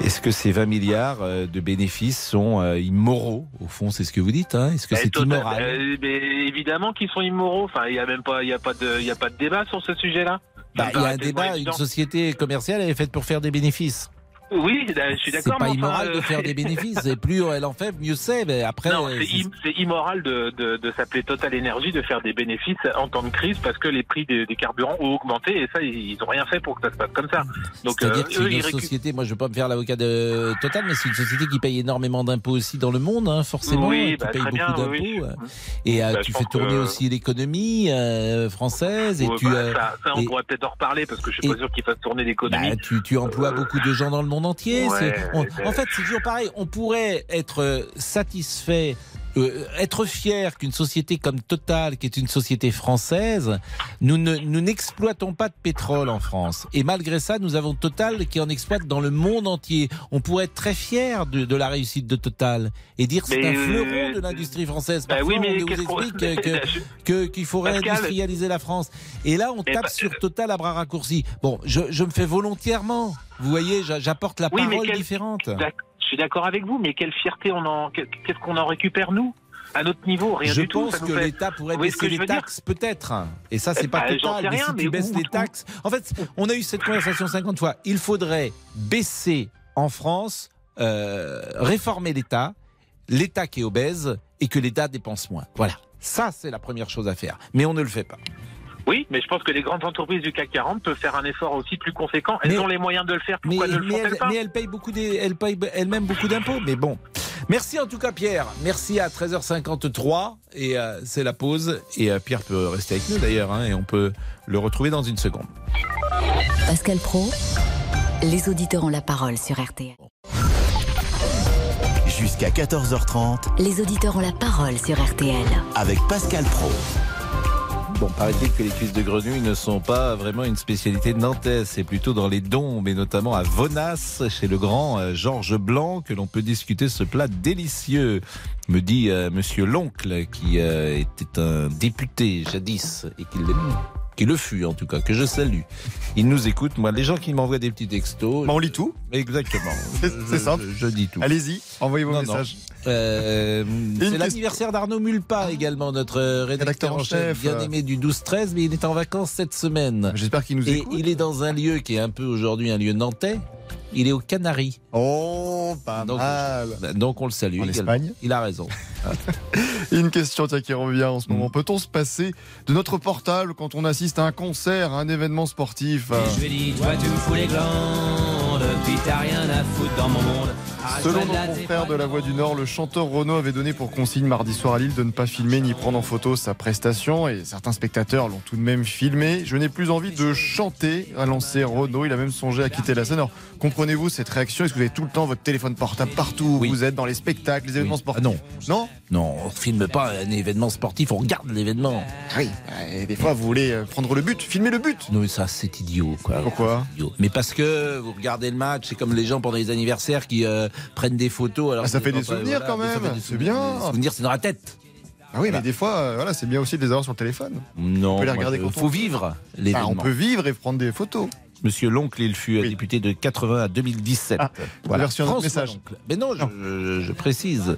est-ce que ces 20 milliards euh, de bénéfices sont euh, immoraux Au fond, c'est ce que vous dites, hein? Est-ce que Eh, c'est immoral? euh, mais évidemment qu'ils sont immoraux. Enfin, il y a même pas, il y a pas de, il y a pas de débat sur ce sujet-là. Bah, Il y a un débat, une société commerciale, elle est faite pour faire des bénéfices. Oui, bah, je suis C'est d'accord. pas mais enfin, immoral de euh, faire des bénéfices. Et plus elle en fait, mieux c'est. Mais après, non, euh, c'est c'est- im- c'est immoral de, de, de s'appeler Total Energy, de faire des bénéfices en temps de crise parce que les prix des, des carburants ont augmenté et ça, ils ont rien fait pour que ça se passe comme ça. Donc, C'est-à-dire euh, que c'est eux, une récu- société, moi je veux pas me faire l'avocat de Total, mais c'est une société qui paye énormément d'impôts aussi dans le monde, hein, forcément, Oui, qui bah, paye beaucoup bien, d'impôts. oui, euh, Et euh, Bah, tu fais tourner que- aussi l'économie euh, française et Ouais, tu, bah, euh, ça, ça, on et- pourrait peut-être en reparler parce que je suis et- pas sûr qu'ils fassent tourner l'économie. tu, tu emploies beaucoup de gens dans le monde entier. Ouais, en fait, c'est toujours pareil. On pourrait être euh, satisfait. Euh, être fier qu'une société comme Total, qui est une société française, nous ne nous n'exploitons pas de pétrole en France. Et malgré ça, nous avons Total qui en exploite dans le monde entier. On pourrait être très fier de, de la réussite de Total et dire c'est un euh, fleuron de l'industrie française. bah Parfois, oui, mais on vous explique que, que- qu'il faut réindustrialiser la France. Et là, on Mais tape bah- sur Total à bras raccourcis. Bon, je, je me fais volontairement. Vous voyez, j'a- j'apporte la Oui, parole quel- différente. Je suis d'accord avec vous, mais quelle fierté on en, qu'est-ce qu'on en récupère nous? À notre niveau Rien je du tout. pense ça nous que fait- l'État pourrait baisser je les taxes, peut-être. Et ça, c'est Eh pas ben, total. Mais si tu baisses où- les taxes. En fait, on a eu cette conversation 50 fois. Il faudrait baisser en France, euh, réformer l'État, l'État qui est obèse et que l'État dépense moins. Voilà. Ça, c'est la première chose à faire. Mais on ne le fait pas. Oui, mais je pense que les grandes entreprises du CAC 40 peuvent faire un effort aussi plus conséquent. Elles Mais- ont les moyens de le faire. Mais, Pourquoi ne le mais font-elles elle, pas mais elle paye beaucoup des, elle paye elle-même beaucoup d'impôts. Mais bon. Merci en tout cas Pierre. Merci à 13h53 et euh, c'est la pause et euh, Pierre peut rester avec nous d'ailleurs hein, et on peut le retrouver dans une seconde. Pascal Pro, les auditeurs ont la parole sur RTL. Jusqu'à 14h30 Les auditeurs ont la parole sur RTL. avec Pascal Pro. Bon, paraît-il que les cuisses de grenouille ne sont pas vraiment une spécialité nantaise, c'est plutôt dans les dons, mais notamment à Vonas, chez le grand euh, Georges Blanc, que l'on peut discuter ce plat délicieux, me dit euh, monsieur l'oncle, qui euh, était un député jadis et qui le fut en tout cas, que je salue. Il nous écoute, moi, les gens qui m'envoient des petits textos. Bah, on lit tout. Exactement. C'est- simple. Je, je dis tout. Allez-y, envoyez vos Non, non. Euh, c'est l'anniversaire d'Arnaud Mulpa également, notre rédacteur, Rédacteur en chef, bien euh. aimé du 12-13, mais il est en vacances cette semaine. J'espère qu'il nous Et écoute. il est dans un lieu qui est un peu aujourd'hui un lieu nantais. Il est aux Canaries. Oh, pas donc, mal. donc on le salue. En. Espagne Il a raison. Et une question tiens, qui revient en ce Mm. moment. Peut-on se passer de notre portable quand on assiste à un concert, à un événement sportif? Euh, Je lui ai dit, toi tu me fous les glandes, puis t'as rien à foutre dans mon monde. Arrête-toi Selon nos confrères de La Voix du Nord, le chanteur Renaud avait donné pour consigne mardi soir à Lille de ne pas filmer ni prendre en photo sa prestation et certains spectateurs l'ont tout de même filmé. Je n'ai plus envie de chanter, a lancé Renaud. Il a même songé à quitter la scène. Alors, comprenez-vous cette réaction? Est-ce que vous avez tout le temps votre téléphone portable partout? Où Vous êtes dans les spectacles, les événements sportifs Ah non. Non? Non, on filme pas un événement sportif, on regarde l'événement. Oui, et des fois vous voulez euh, prendre le but, filmer le but. Non, mais ça, c'est idiot, quoi. Pourquoi? Idiot. Mais parce que vous regardez le match, c'est comme les gens pendant les anniversaires qui euh, prennent des photos. Alors Ah, ça fait des souvenirs voilà, quand même, des c'est bien. Les souvenirs, c'est dans la tête. Ah oui, mais des fois, euh, voilà, c'est bien aussi de les avoir sur le téléphone. Non, on peut les regarder quand faut vivre. Enfin, on peut vivre et prendre des photos. Monsieur l'oncle, il fut euh, député de 80 à 2017. vous avez reçu un autre François message. Loncle. Mais non, je, je- je précise.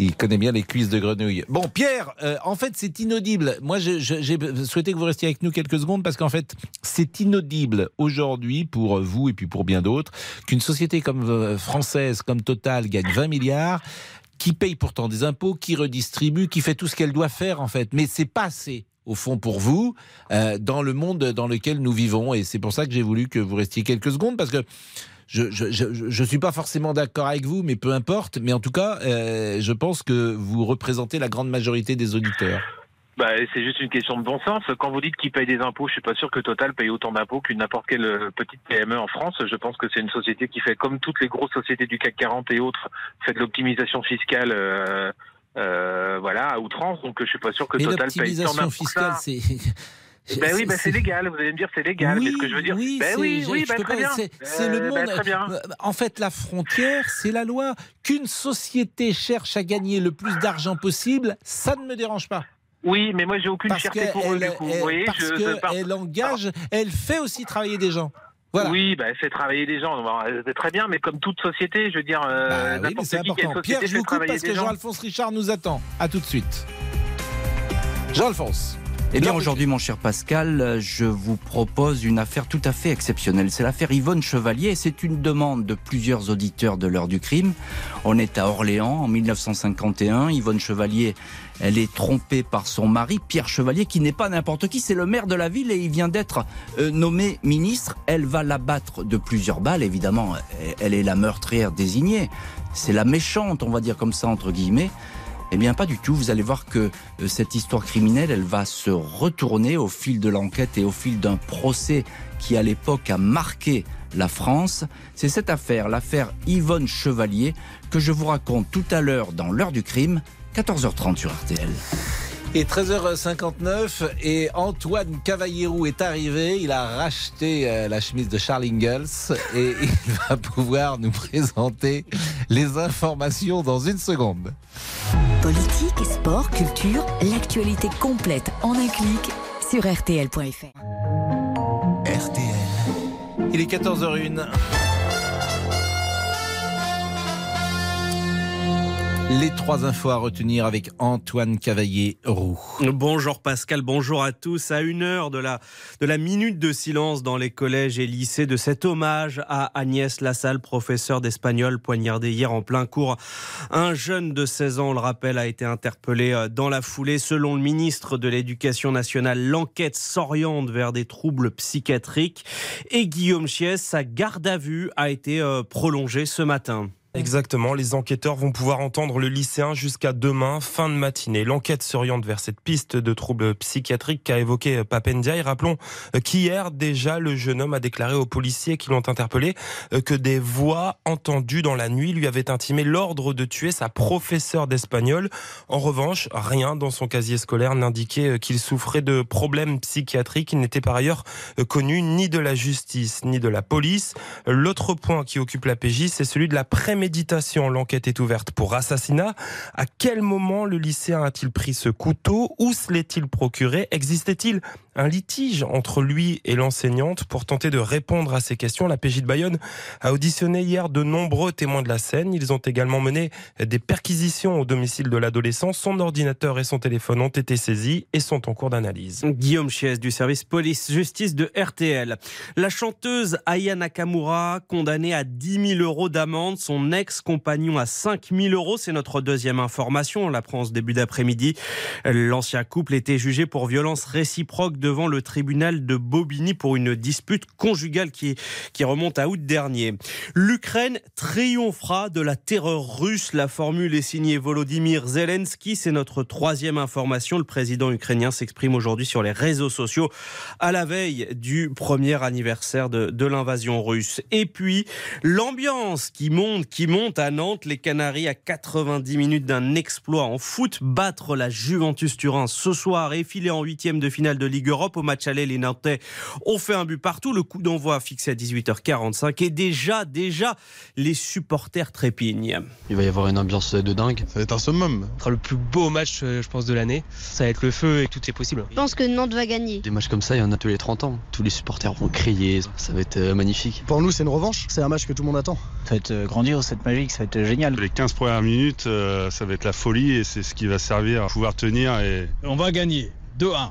Il connaît bien les cuisses de grenouille. Bon, Pierre, euh, en fait, c'est inaudible. Moi, j'ai souhaité que vous restiez avec nous quelques secondes parce qu'en fait, c'est inaudible aujourd'hui pour vous et puis pour bien d'autres qu'une société comme euh, française, comme Total, gagne 20 milliards qui paye pourtant des impôts, qui redistribue, qui fait tout ce qu'elle doit faire en fait. Mais c'est pas assez au fond pour vous euh, dans le monde dans lequel nous vivons et c'est pour ça que j'ai voulu que vous restiez quelques secondes parce que je je suis pas forcément d'accord avec vous, mais peu importe. Mais en tout cas, euh, je pense que vous représentez la grande majorité des auditeurs. Bah, c'est juste une question de bon sens. Quand vous dites qu'il paye des impôts, je suis pas sûr que Total paye autant d'impôts qu'une n'importe quelle euh, petite PME en France. Je pense que c'est une société qui fait, comme toutes les grosses sociétés du CAC 40 et autres, fait de l'optimisation fiscale, euh, voilà, à outrance. Donc, je suis pas sûr que mais Total paye tant fiscale, c'est Ben oui, ben c'est légal. Vous allez me dire c'est légal. mais ce que je veux dire, oui, ben oui, oui, ben peux très pas- bien. C'est le monde. ben très bien. En fait, la frontière, c'est la loi. Qu'une société cherche à gagner le plus d'argent possible, ça ne me dérange pas. Oui, mais moi j'ai aucune Parce fierté pour eux du coup. elle- voyez, parce je- engage, elle fait aussi travailler des gens. Voilà. Oui, bah, elle fait travailler des gens. C'est très bien, mais comme toute société, je veux dire, euh, Bah oui, c'est qui société Pierre, je vous coupe parce que. Jean-Alphonse Richard nous attend. À tout de suite. Jean-Alphonse. Eh bien, aujourd'hui, mon cher Pascal, je vous propose une affaire tout à fait exceptionnelle. C'est l'affaire Yvonne Chevalier c'est une demande de plusieurs auditeurs de l'heure du crime. On est à Orléans en 1951. Yvonne Chevalier, elle est trompée par son mari, Pierre Chevalier, qui n'est pas n'importe qui, c'est le maire de la ville et il vient d'être euh, nommé ministre. Elle va l'abattre de plusieurs balles, évidemment. Elle est la meurtrière désignée. C'est la méchante, on va dire comme ça, entre guillemets. Eh bien, pas du tout. Vous allez voir que euh, cette histoire criminelle, elle va se retourner au fil de l'enquête et au fil d'un procès qui, à l'époque, a marqué la France. C'est cette affaire, l'affaire Yvonne Chevalier, que je vous raconte tout à l'heure dans l'heure du crime, 14h30 sur RTL. Et 13h59 et Antoine Cavallierou est arrivé. Il a racheté euh, la chemise de Charles Ingalls et il va pouvoir nous présenter les informations dans une seconde. Politique, sport, culture, l'actualité complète en un clic sur rtl.fr. Il est 14h01. Les trois infos à retenir avec Antoine Cavaillé-Roux. Bonjour Pascal, bonjour à tous. À une heure de la, minute de silence dans les collèges et lycées de cet hommage à Agnès Lassalle, professeure d'espagnol poignardée hier en plein cours. Un jeune de 16 ans, on le rappelle, a été interpellé euh, dans la foulée. Selon le ministre de l'Éducation nationale, l'enquête s'oriente vers des troubles psychiatriques. Et Guillaume Chies, sa garde à vue a été euh, prolongée ce matin. Exactement, les enquêteurs vont pouvoir entendre le lycéen jusqu'à demain, fin de matinée. L'enquête s'oriente vers cette piste de troubles psychiatriques qu'a évoqué Papendia. Et rappelons qu'hier, déjà, le jeune homme a déclaré aux policiers qui l'ont interpellé euh, que des voix entendues dans la nuit lui avaient intimé l'ordre de tuer sa professeure d'espagnol. En revanche, rien dans son casier scolaire n'indiquait euh, qu'il souffrait de problèmes psychiatriques. Il n'était par ailleurs euh, connu ni de la justice ni de la police. L'autre point qui occupe la PJ, c'est celui de la préméditation. L'enquête est ouverte pour assassinat. À quel moment le lycéen a-t-il pris ce couteau? Où se l'est-il procuré? Existait-il un litige entre lui et l'enseignante. Pour tenter de répondre à ces questions, la PJ de Bayonne a auditionné hier de nombreux témoins de la scène. Ils ont également mené des perquisitions au domicile de l'adolescent. Son ordinateur et son téléphone ont été saisis et sont en cours d'analyse. Guillaume Chies du service police-justice de RTL. La chanteuse Aya Nakamura, condamnée à 10 000 euros d'amende, son ex-compagnon à 5 000 euros. C'est notre deuxième information. On l'apprend en ce début d'après-midi. L'ancien couple était jugé pour violence réciproque devant le tribunal de Bobigny pour une dispute conjugale qui, remonte à août dernier. L'Ukraine triomphera de la terreur russe. La formule est signée Volodymyr Zelensky. C'est notre troisième information. Le président ukrainien s'exprime aujourd'hui sur les réseaux sociaux à la veille du premier anniversaire de, de l'invasion russe. Et puis, l'ambiance qui monte, qui monte à Nantes. Les Canaries à 90 minutes d'un exploit en foot. Battre la Juventus Turin ce soir et filer en huitième de finale de Ligue Europe. Au match aller, les Nantais ont fait un but partout. Le coup d'envoi fixé à 18h45. Et déjà, déjà, les supporters trépignent. Il va y avoir une ambiance de dingue. Ça va être un summum. Ce sera le plus beau match, euh, je pense, de l'année. Ça va être le feu et tout est possible. Je pense que Nantes va gagner. Des matchs comme ça, il y en a tous les 30 ans. Tous les supporters vont crier. Ça va être euh, magnifique. Pour nous, c'est une revanche. C'est un match que tout le monde attend. Ça va être euh, grandiose, cette magique, ça va être génial. Les 15 premières minutes, ça va être la folie et c'est ce qui va servir à pouvoir tenir. Et... On va gagner 2-1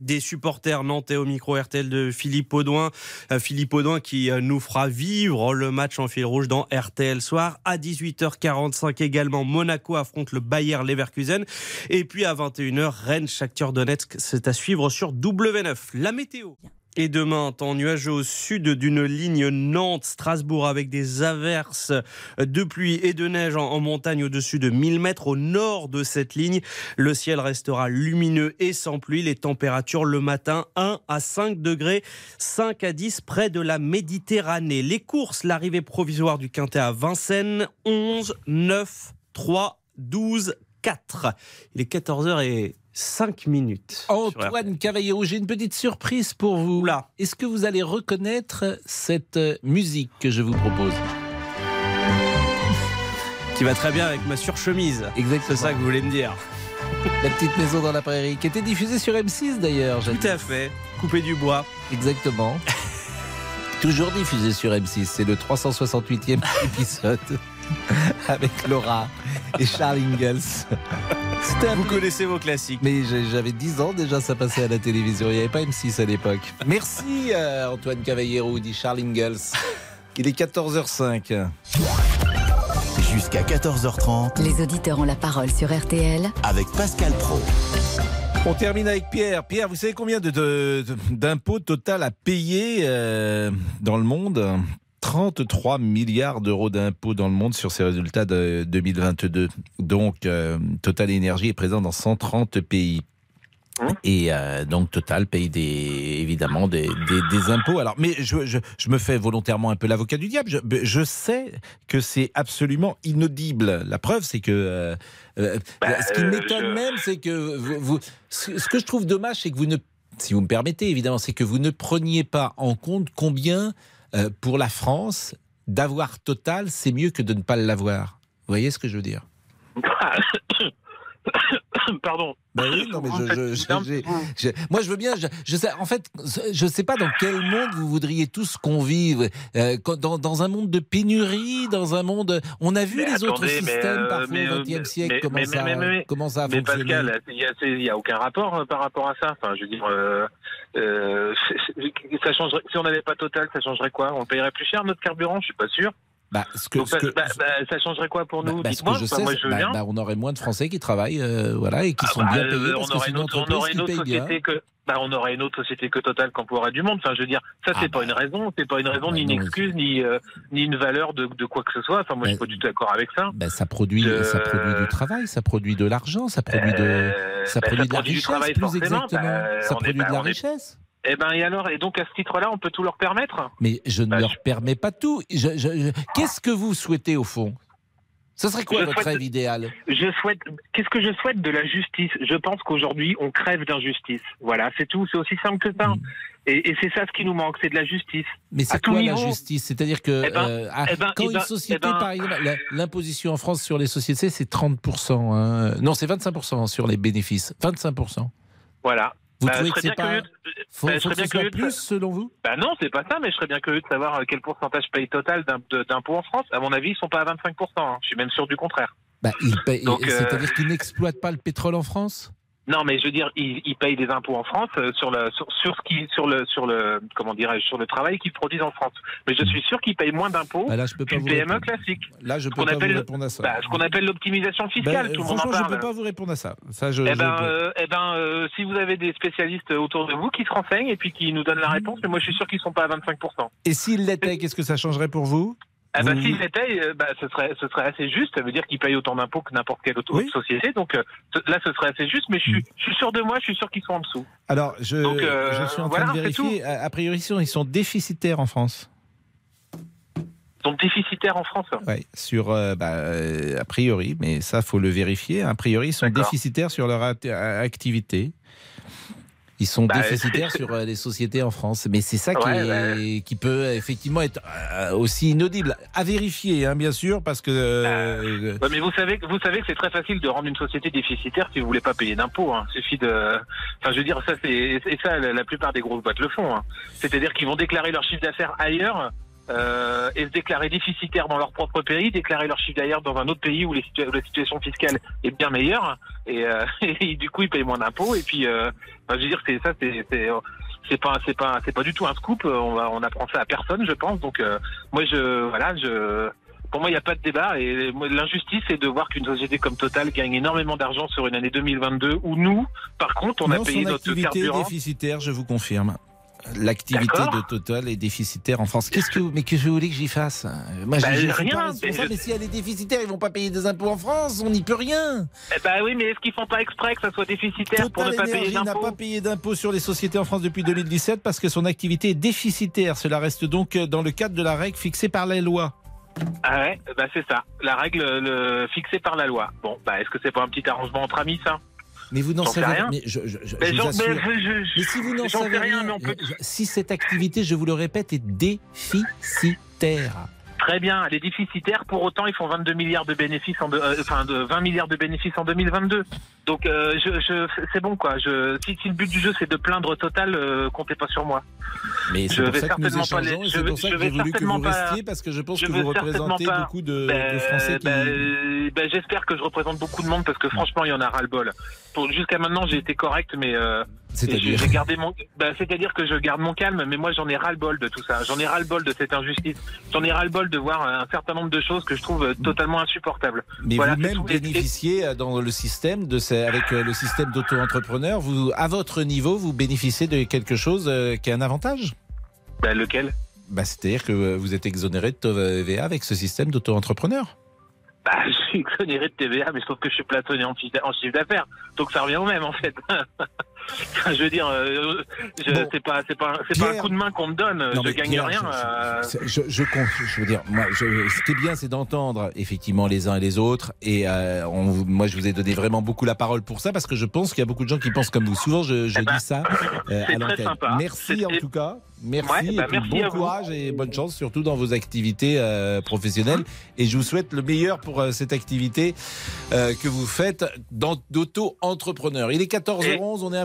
des supporters nantais au micro RTL de Philippe Audouin. Philippe Audouin qui nous fera vivre le match en fil rouge dans RTL Soir. À 18h45 également, Monaco affronte le Bayer Leverkusen. Et puis à 21h, Rennes, Shakhtar Donetsk. C'est à suivre sur W9. La météo. Et demain, temps nuageux au sud d'une ligne Nantes-Strasbourg avec des averses de pluie et de neige en, montagne au-dessus de 1000 mètres. Au nord de cette ligne, le ciel restera lumineux et sans pluie. Les températures le matin 1 à 5 degrés, 5 à 10 près de la Méditerranée. Les courses, l'arrivée provisoire du Quintet à Vincennes, 11, 9, 3, 12, 4. Il est 14h et 5 minutes. Antoine Cavallero, j'ai une petite surprise pour vous. Là. Est-ce que vous allez reconnaître cette euh, musique que je vous propose? Qui va très bien avec ma surchemise. Exactement. C'est ça que vous voulez me dire. La petite maison dans la prairie, qui était diffusée sur M6 d'ailleurs. Tout à fait. Coupé du bois. Exactement. Toujours diffusée sur M6. C'est le 368e épisode avec Laura et Charles Ingalls. Vous connaissez vos classiques. Mais j'avais 10 ans déjà, ça passait à la télévision. Il n'y avait pas M6 à l'époque. Merci euh, Antoine Cavallero, dit Charles Ingalls. Il est 14h05. Jusqu'à 14h30. Les auditeurs ont la parole sur RTL. Avec Pascal Pro. On termine avec Pierre. Pierre, vous savez combien d'impôts de, total à payer euh, dans le monde? 33 milliards d'euros d'impôts dans le monde sur ces résultats de 2022. Donc, euh, Total Énergie est présent dans 130 pays. Hein? Et euh, donc Total paye des, évidemment des, des, impôts. Alors, mais je, je, je, me fais volontairement un peu l'avocat du diable. Je, je sais que c'est absolument inaudible. La preuve, c'est que euh, bah, ce qui m'étonne même, c'est que vous, vous, ce que je trouve dommage, c'est que vous ne, si vous me permettez, évidemment, c'est que vous ne preniez pas en compte combien euh, pour la France, d'avoir Total, c'est mieux que de ne pas l'avoir. Vous voyez ce que je veux dire Pardon. Ben oui, non, mais je, je, je, moi, je veux bien. Je, sais, en fait, je ne sais pas dans quel monde vous voudriez tous qu'on vive. Euh, dans, dans, un monde de pénurie, dans un monde. On a vu mais les attendez, autres systèmes parfois mais, au XXe siècle. Mais, comment, ça, comment ça a mais fonctionné? Pascal, il n'y a, a, aucun rapport euh, par rapport à ça. Enfin, je veux dire, euh, euh, ça changerait. Si on n'avait pas Total, ça changerait quoi? On payerait plus cher notre carburant? Je suis pas sûr. Bah, ce que, Donc, ce que, bah, bah, ça changerait quoi pour nous bah, Dites-moi. veux bah, bien. bah, on aurait moins de Français qui travaillent, euh, voilà, et qui Ah sont bah, bien euh, payés on parce que aurait c'est une autre, on entreprise aurait une qui autre paye bien. société que. Bah, on aurait une autre société que Total qu'emploierait du monde. Enfin, je veux dire, ça c'est pas une raison, c'est pas une raison ni une excuse ni euh, ni une valeur de, de quoi que ce soit. Enfin, moi, je suis pas du tout d'accord avec ça. Ça produit, ça produit du travail, ça produit de l'argent, ça produit de, Euh, ça bah, produit de la richesse, plus exactement. Bah, ça on produit bah, de la on richesse. Eh ben, et alors, et donc à ce titre-là, on peut tout leur permettre? Mais je Bah, ne leur permets pas tout. Je- je- je- Qu'est-ce que vous souhaitez au fond? Ça serait quoi Je votre souhaite- rêve idéal? Je souhaite. Qu'est-ce que je souhaite de la justice? Je pense qu'aujourd'hui, on crève d'injustice. Voilà, c'est tout. C'est aussi simple que ça. Et, et c'est ça ce qui nous manque, c'est de la justice. Mais c'est quoi niveau. la justice? C'est-à-dire que Eh ben, euh, eh ben, quand eh une ben, société, par exemple, l'imposition en France sur les sociétés, c'est 30%. hein. Non, c'est 25% sur les bénéfices. 25%. Voilà. Vous Bah, trouvez que c'est pas... de- Faut, bah, faut que ce bien soit curieux de- plus, selon vous? Bah non, c'est pas ça, mais je serais bien curieux de savoir euh, quel pourcentage paye total d'impôts en France. À mon avis, ils sont pas à 25%. hein. Je suis même sûr du contraire. bah, il paye- Donc, euh, C'est-à-dire qu'ils n'exploitent pas le pétrole en France? Non, mais je veux dire, ils, ils payent des impôts en France euh, sur le sur, sur ce qui sur le sur le comment dirais-je sur le travail qu'ils produisent en France. Mais je suis sûr qu'ils payent moins d'impôts Bah là, je peux pas qu'une vous PME répondre. classique. Là, je peux pas appelle- vous répondre à ça. Bah, ce qu'on appelle l'optimisation fiscale, Ben, tout le monde en franchement, je parle. peux pas vous répondre à ça. Ça, je, Eh je ben, euh, eh ben euh, si vous avez des spécialistes autour de vous qui se renseignent et puis qui nous donnent la réponse, mais moi je suis sûr qu'ils sont pas à 25%. Et s'il l'était, qu'est-ce que ça changerait pour vous? Ah bah, Vous- s'ils euh, bah, ce serait, ce serait assez juste. Ça veut dire qu'ils payent autant d'impôts que n'importe quelle autre société. Donc euh, là, ce serait assez juste. Mais je suis, je suis sûr de moi, je suis sûr qu'ils sont en dessous. Alors, je, Donc, euh, je suis en voilà, train de vérifier. A, a priori, ils sont, déficitaires en France. Ils sont déficitaires en France. Ouais, sur, bah, a priori, mais ça, faut le vérifier. A priori, ils sont déficitaires sur leur act- activité. Ils sont Bah, déficitaires sur euh, les sociétés en France. Mais c'est ça qui, Ouais, est- qui peut effectivement être euh, aussi inaudible. À vérifier, hein, bien sûr, parce que. euh, Ouais, mais vous savez, vous savez que c'est très facile de rendre une société déficitaire si vous voulez pas payer d'impôts. Hein. Suffit de, enfin, je veux dire, ça c'est, et ça, la, la plupart des grosses boîtes le font. Hein. C'est-à-dire qu'ils vont déclarer leur chiffre d'affaires ailleurs. Euh, et se déclarer déficitaires dans leur propre pays, déclarer leur chiffre d'affaires dans un autre pays où, les situa- où la situation fiscale est bien meilleure, et, euh, et du coup ils payent moins d'impôts. Et puis, euh, je veux dire, c'est ça, c'est, pas, c'est pas, c'est pas du tout un scoop. On va, on apprend ça à personne, je pense. Donc, moi, je, voilà, je, pour moi, il n'y a pas de débat. Et l'injustice, c'est de voir qu'une société comme Total gagne énormément d'argent sur une année 2022 où nous, par contre, on non, a payé notre carburant. déficitaire, je vous confirme. L'activité de Total est déficitaire en France. Qu'est-ce que vous, mais que je voulais que j'y fasse? Moi, Bah, suis rien, mais je- Mais si elle est déficitaire, ils vont pas payer des impôts en France. On n'y peut rien. Eh ben oui, mais est-ce qu'ils font pas exprès que ça soit déficitaire pour ne pas payer Énergie n'a d'impôts pas payé d'impôts sur les sociétés en France depuis 2017 parce que son activité est déficitaire. Cela reste donc dans le cadre de la règle fixée par la loi. Ah ouais, bah c'est ça, la règle le, fixée par la loi. Bon, bah est-ce que c'est pas un petit arrangement entre amis ça? Mais vous n'en savez rien. Mais, je, je- Mais mais Mais si vous n'en savez rien, rien, mais on peut- je- si cette activité, je vous le répète, est déficitaire. Très bien, elle est déficitaire. Pour autant, ils font 22 milliards de bénéfices en, de- euh, enfin de 20 milliards de bénéfices en 2022. Donc, euh, je, je, c'est bon quoi. Je, si, si le but du jeu c'est de plaindre Total, euh, comptez pas sur moi. Mais Je vais certainement pas les- je vais- pour ça je que vais j'ai voulu que certainement vous pas- restiez parce que je pense que vous représentez pas- beaucoup de, Ben, de Français qui... ben, ben, j'espère que je représente beaucoup de monde parce que franchement, il y en a ras le bol. Jusqu'à maintenant, j'ai été correct, mais euh, C'est-à-dire et j'ai gardé mon. Ben, c'est-à-dire que je garde mon calme, mais moi, j'en ai ras le bol de tout ça. J'en ai ras le bol de cette injustice. J'en ai ras le bol de voir un certain nombre de choses que je trouve totalement insupportables. Mais Voilà, vous-même bénéficiez euh, dans le système de ces- avec euh, le système d'auto-entrepreneur, vous à votre niveau, vous bénéficiez de quelque chose euh, qui a un avantage? Ben, lequel? Bah, C'est-à-dire que vous êtes exonéré de TVA avec ce système d'auto-entrepreneur. Bah, je suis exonéré de TVA, mais sauf que je suis chiffre en chiffre d'affaires. Donc ça revient au même, en fait. Je veux dire, euh, je- c'est pas, c'est pas, c'est pas un coup de main qu'on me donne. Non, je gagne Pierre, rien. je- euh, Je, je, veux dire, moi, ce qui est bien, c'est d'entendre effectivement les uns et les autres. Et euh, on moi, je vous ai donné vraiment beaucoup la parole pour ça parce que je pense qu'il y a beaucoup de gens qui pensent comme vous. Souvent, je, je dis ça euh, à l'antenne. Merci en tout cas. Merci, Ouais, bah, et merci bon vous. courage et bonne chance, surtout dans vos activités euh, professionnelles. Et je vous souhaite le meilleur pour euh, cette activité euh, que vous faites d'auto-entrepreneur. Il est 14h11, on est un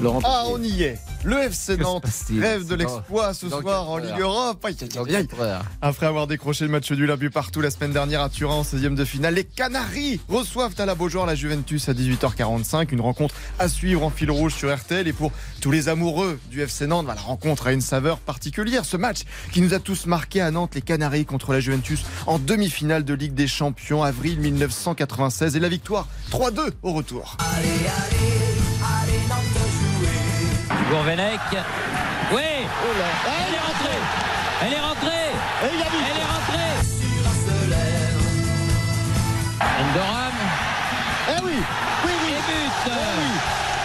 Laurent Ah, on y est. Le FC Nantes rêve de l'exploit ce dans soir en. Ligue Europe. Après avoir décroché le match nul à but partout la semaine dernière à Turin en 16e de finale, les Canaries reçoivent à la Beaujoire la Juventus à 18h45. Une rencontre à suivre en fil rouge sur RTL. Et pour tous les amoureux du FC Nantes, la rencontre a une saveur particulière. Ce match qui nous a tous marqué à Nantes, les Canaries contre la Juventus en demi-finale de Ligue des Champions, avril 1996. Et la victoire 3-2 au retour. Gourvenec. Oui. Elle est rentrée. Elle est rentrée. Elle est rentrée. Endoram. Eh oui. Oui, oui. Et but.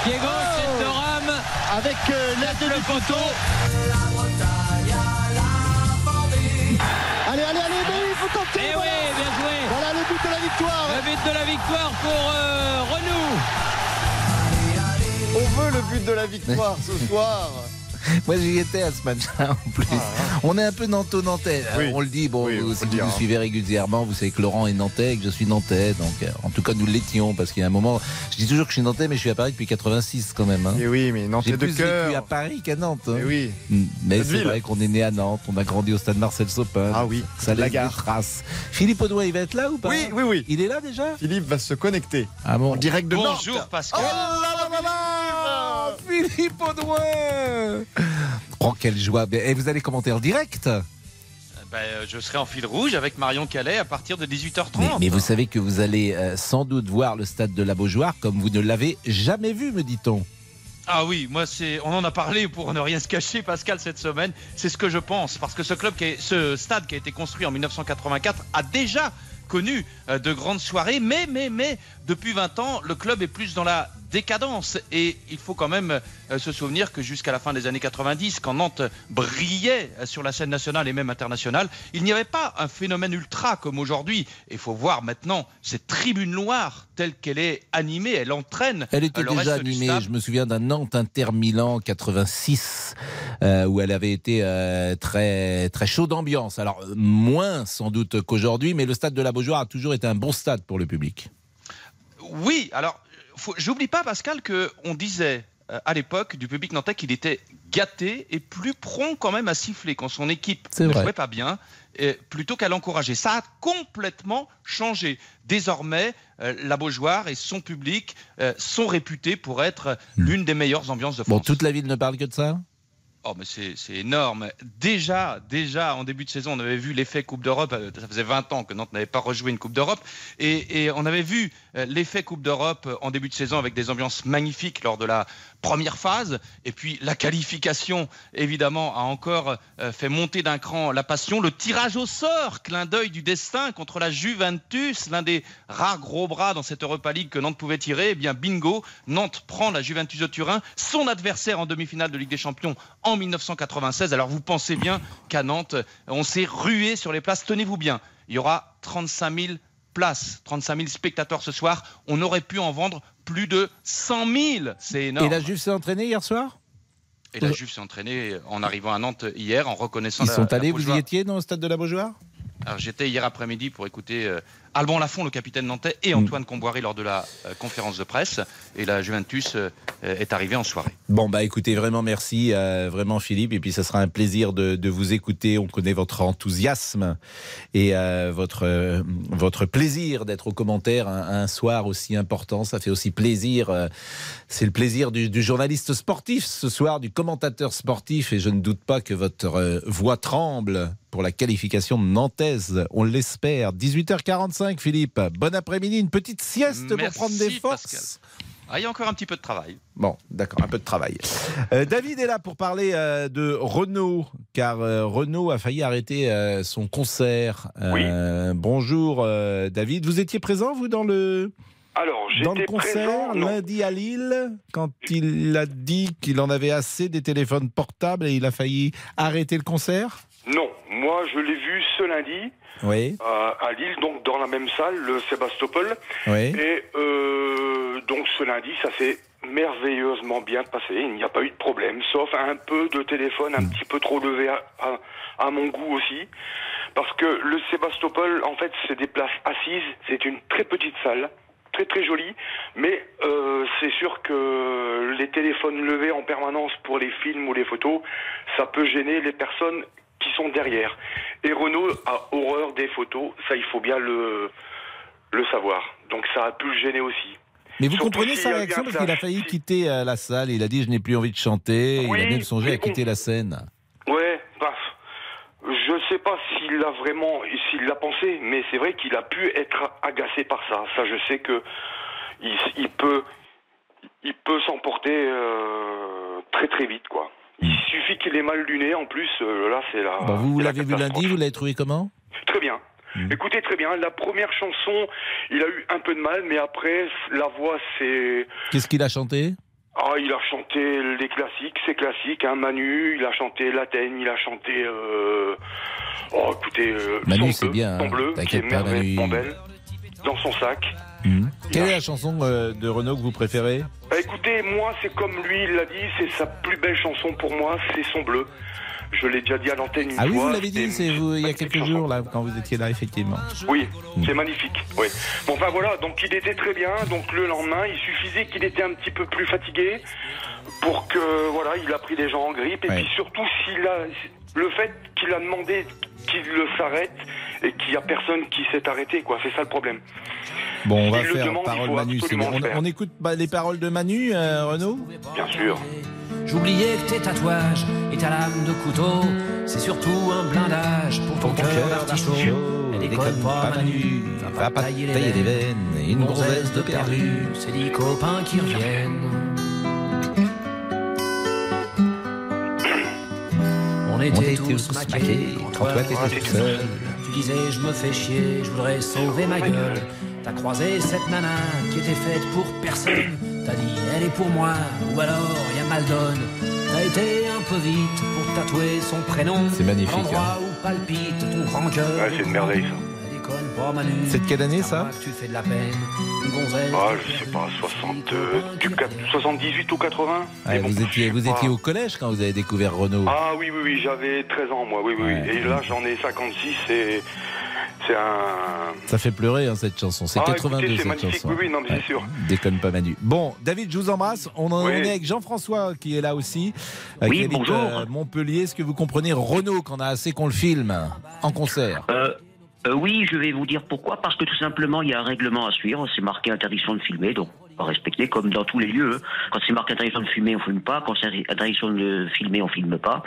Diego Endoram. Avec euh, l'aide le du poteau. Allez, allez, allez, mais il faut tenter Eh voilà. oui, bien joué. Voilà le but de la victoire. Le but de la victoire pour euh, Renou On veut le but de la victoire ce soir. Moi, j'y étais à ce match-là en plus. On est un peu nantais-nantais. Ah, Oui. On le dit, bon, Oui, vous- faut si vous nous hein. suivez régulièrement, vous savez que Laurent est nantais et que je suis nantais. Donc, euh, en tout cas, nous l'étions parce qu'il y a un moment. Je dis toujours que je suis nantais, mais je suis à Paris depuis 86 quand même. hein. Et oui, mais Nantais de plus vécu à. Paris qu'à Nantes. hein. Et oui. Mm, Mais c'est vrai qu'on est né à Nantes, on a grandi au stade Marcel Sopin. Ah oui, ça la gare. Philippe Audouin, il va être là ou pas? Oui, oui, oui. Il est là déjà? Philippe va se connecter Ah bon en direct de Nantes. Bonjour Pascal. Oh là là là là Philippe Audouin Oh, quelle joie Et vous allez commenter en direct? Ben, euh, je serai en fil rouge avec Marion Calais à partir de 18h30. mais, mais vous savez que vous allez euh, sans doute voir le stade de la Beaujoire comme vous ne l'avez jamais vu, me dit-on. Ah oui, moi c'est, on en a parlé pour ne rien se cacher, Pascal, cette semaine. C'est ce que je pense, parce que ce club, qui est- ce stade qui a été construit en 1984, a déjà connu euh, de grandes soirées, mais mais mais depuis 20 ans, le club est plus dans la décadence et il faut quand même euh, se souvenir que jusqu'à la fin des années 90, quand Nantes brillait euh, sur la scène nationale et même internationale, il n'y avait pas un phénomène ultra comme aujourd'hui. Il faut voir maintenant cette tribune noire telle qu'elle est animée, elle entraîne. Elle était euh, le déjà reste animée, je me souviens d'un Nantes Inter Milan 86 euh, où elle avait été euh, très très chaud d'ambiance. Alors moins sans doute qu'aujourd'hui, mais le stade de la Beaujoire a toujours été un bon stade pour le public. Oui, alors, j'oublie pas, Pascal, que on disait euh, à l'époque du public nantais qu'il était gâté et plus prompt quand même à siffler quand son équipe ne vrai. jouait pas bien, et plutôt qu'à l'encourager. Ça a complètement changé. Désormais, euh, la Beaujoire et son public euh, sont réputés pour être l'une des meilleures ambiances de France. Hmm. Bon, toute la ville ne parle que de ça Oh, mais c'est énorme. Déjà, déjà, en début de saison, on avait vu l'effet Coupe d'Europe. Euh, Ça faisait 20 ans que Nantes n'avait pas rejoué une Coupe d'Europe. Et, et on avait vu euh, l'effet Coupe d'Europe euh, en début de saison avec des ambiances magnifiques lors de la première phase. Et puis la qualification, évidemment, a encore euh, fait monter d'un cran la passion. Le tirage au sort, clin d'œil du destin contre la Juventus, l'un des rares gros bras dans cette Europa League que Nantes pouvait tirer. Eh bien, bingo, Nantes prend la Juventus de Turin, son adversaire en demi-finale de Ligue des Champions en 1996. Alors vous pensez bien qu'à Nantes, on s'est rué sur les places. Tenez-vous bien, il y aura 35 000 places, 35 000 spectateurs ce soir. On aurait pu en vendre plus de 100 000. C'est énorme. Et la Juve s'est entraînée hier soir Et la Juve s'est entraînée en arrivant à Nantes hier en reconnaissant Ils la- sont la allés, vous y étiez dans le stade de la Beaujoire? Alors j'étais hier après-midi pour écouter euh, Alban Lafont, le capitaine nantais, et Mm. Antoine Comboiré lors de la euh, conférence de presse. Et la Juventus euh, est arrivée en soirée. Bon, bah écoutez, vraiment merci, euh, vraiment Philippe. Et puis, ça sera un plaisir de, de vous écouter. On connaît votre enthousiasme et euh, votre, euh, votre plaisir d'être au commentaire un, un soir aussi important. Ça fait aussi plaisir. euh, c'est le plaisir du, du journaliste sportif ce soir, du commentateur sportif. Et je ne doute pas que votre euh, voix tremble pour la qualification nantaise. On l'espère. 18h45, Philippe. Bon après-midi. Une petite sieste pour prendre des forces. Pascal. Ah, il y a encore un petit peu de travail. Bon, d'accord, un peu de travail. Euh, David est là pour parler euh, de Renault, car euh, Renault a failli arrêter euh, son concert. Euh, Bonjour euh, David, vous étiez présent vous dans le Alors, dans le concert présent. lundi à Lille quand il a dit qu'il en avait assez des téléphones portables et il a failli arrêter le concert? Non, moi je l'ai vu ce lundi Oui, euh, à Lille, donc dans la même salle, le Sébastopol. oui. Et euh, donc ce lundi, ça s'est merveilleusement bien passé. Il n'y a pas eu de problème, sauf un peu de téléphone un petit peu trop levé à, à- à mon goût aussi. Parce que le Sébastopol, en fait, c'est des places assises. C'est une très petite salle, très très jolie. Mais euh, c'est sûr que les téléphones levés en permanence pour les films ou les photos, ça peut gêner les personnes qui sont derrière. Et Renault a horreur des photos, ça il faut bien le, le savoir. Donc ça a pu le gêner aussi. Mais vous Surtout comprenez s'il sa réaction parce qu'il a failli quitter euh, la salle. Il a dit je n'ai plus envie de chanter. Oui, il a même songé à quitter la scène. Ouais, bah, je sais pas s'il l'a vraiment, s'il l'a pensé, mais c'est vrai qu'il a pu être agacé par ça. Ça, je sais que il, il peut, il peut s'emporter euh, très très vite, quoi. Il suffit qu'il ait mal luné, en plus, euh, là, c'est la. Bon, vous la l'avez vu lundi, vous l'avez trouvé comment? Très bien. Écoutez, très bien. La première chanson, il a eu un peu de mal, mais après, la voix, c'est. Qu'est-ce qu'il a chanté? Ah, il a chanté les classiques, c'est classique, hein, Manu, il a chanté L'Athènes, il a chanté... euh, Oh, écoutez, euh, Manu, c'est bien, hein. Bleu, qui est pas, Manu. belle, dans son sac. Quelle est la chanson euh, de Renault que vous préférez? Bah, écoutez, moi, c'est comme lui, il l'a dit, c'est sa plus belle chanson pour moi, c'est son bleu. Je l'ai déjà dit à l'antenne une Ah oui, vous l'avez dit, c'est vous, il y a quelques chanson. jours, là, quand vous étiez là, effectivement. Oui, c'est magnifique. Oui. Bon, enfin voilà, donc il était très bien. Donc le lendemain, il suffisait qu'il était un petit peu plus fatigué pour que voilà, il a pris des gens en grippe. Et puis surtout, s'il a le fait qu'il a demandé qu'il le s'arrête et qu'il y a personne qui s'est arrêté, quoi. C'est ça le problème. Bon, on va faire parole Manu. c'est On, on écoute bah, les paroles de Manu, euh, Renaud Bien sûr. J'oubliais que tes tatouages et ta lame de couteau, c'est surtout un blindage pour ton cœur d'artichaut. Elle déconne pas, Manu, va pas tailler les veines. et une grossesse de perdu. c'est dix copains qui reviennent. On était, tous maqués, quand toi t'étais tout seul. Tu disais je me fais chier, je voudrais sauver ma gueule. T'as croisé cette nana qui était faite pour personne. T'as dit elle est pour moi, ou alors y a mal donne. T'as été un peu vite pour tatouer son prénom. C'est magnifique, L'endroit hein. où palpite ton grand cœur. Ouais, c'est une merveille, ça. C'est de quelle année, ça Tu fais de la peine. Une gonzesse. Ah, je sais pas, 60, euh, du quatre- 78 ou 80 Ouais, vous étiez, vous étiez au collège quand vous avez découvert Renaud. Ah oui, oui, oui, j'avais 13 ans, moi, oui, oui. Ouais. Et là, j'en ai 56 et c'est un... Ça fait pleurer hein, cette chanson. C'est Ah, 82 écoutez, c'est cette magnifique, chanson. oui, oui, non, mais c'est sûr. Déconne pas Manu. Bon, David, je vous embrasse. On en Oui. est avec Jean-François qui est là aussi. euh, Oui, qui habite, bonjour. euh, Montpellier. Est-ce que vous comprenez Renaud qu'on a assez qu'on le filme en concert Euh, euh, oui, je vais vous dire pourquoi. Parce que tout simplement, il y a un règlement à suivre. C'est marqué interdiction de filmer, donc on va respecter comme dans tous les lieux. hein. Quand c'est marqué interdiction de filmer, on filme pas. Quand c'est interdiction de filmer, on filme pas.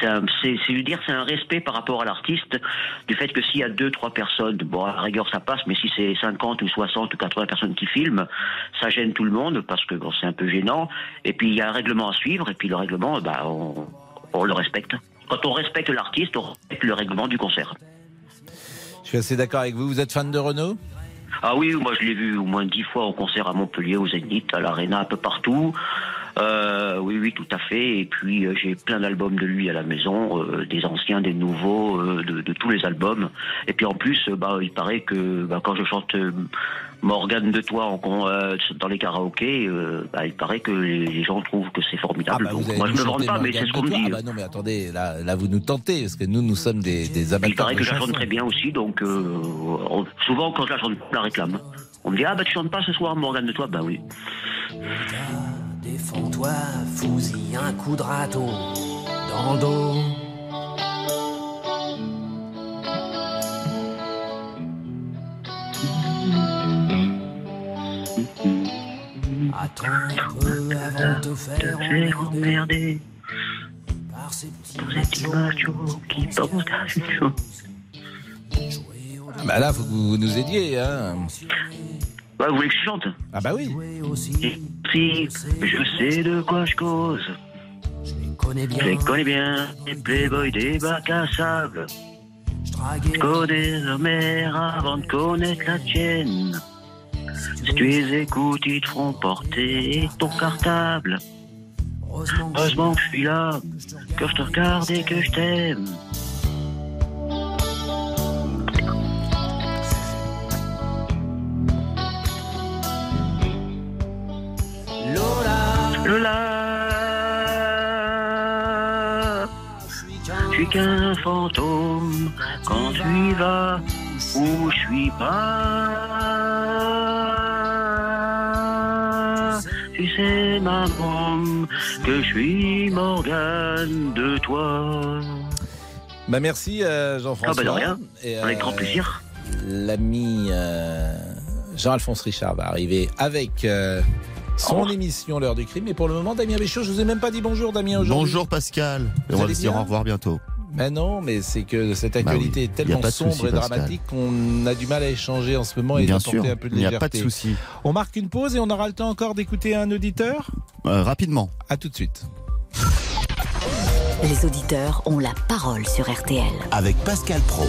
C'est, dire, c'est un respect par rapport à l'artiste du fait que s'il y a deux, trois personnes, bon, à rigueur ça passe, mais si c'est 50 ou 60 ou 80 personnes qui filment, ça gêne tout le monde parce que c'est un peu gênant. Et puis il y a un règlement à suivre, et puis le règlement, bah, on, on le respecte. Quand on respecte l'artiste, on respecte le règlement du concert. Je suis assez d'accord avec vous. Vous êtes fan de Renaud Ah oui, moi je l'ai vu au moins dix fois au concert à Montpellier, au Zénith, à l'Arena, un peu partout. Euh, oui, oui, tout à fait. Et puis euh, j'ai plein d'albums de lui à la maison, euh, des anciens, des nouveaux, de, tous les albums. Et puis en plus, bah, il paraît que bah, quand je chante Morgane de toi en euh, dans les karaokés, euh, bah, il paraît que les, gens trouvent que c'est formidable. Ah bah, Donc, moi je dû me vante pas, mais c'est ce qu'on me dit. Ah bah non, mais attendez, là, là vous nous tentez, parce que nous, nous sommes des, des amateurs Il paraît que je la chante très bien aussi, donc euh, on- souvent quand je la chante, on la réclame. On me dit ah bah tu chantes pas ce soir Morgane de toi, bah oui. Défends-toi, fous-y un coup de râteau dans le dos. Faire emmerder par ces petits machos qui pensent à une chose. Ah Bah là, faut que vous nous aidiez. Hein. Bah vous voulez que je chante? Ah bah oui. Si, je sais de quoi je cause. Je les connais bien, les playboys des bacs à sable. Je connais leur mère avant de connaître la tienne. Si tu les écoutes, ils te feront porter ton cartable. Heureusement que je suis là, que je te regarde et que je t'aime. Lola, je suis qu'un fantôme quand tu y vas où je suis pas. Maman, que je suis Morgane de toi. Bah merci euh, Jean-François. Ah bah de rien. Et, Avec grand plaisir. L'ami euh, Jean-Alphonse Richard va arriver avec euh, son émission L'heure du crime. Mais pour le moment, Damien Béchaud, je vous ai même pas dit bonjour Damien aujourd'hui. Bonjour Pascal. Vous on va allez se dire au revoir bientôt. Mais non, mais c'est que cette Bah actualité oui, est tellement sombre souci, et dramatique qu'on a du mal à échanger en ce moment et Bien d'apporter un peu de il n'y légèreté. a pas de souci. On marque une pause et on aura le temps encore d'écouter un auditeur Euh, rapidement. À tout de suite. Les auditeurs ont la parole sur RTL. Avec Pascal Pro.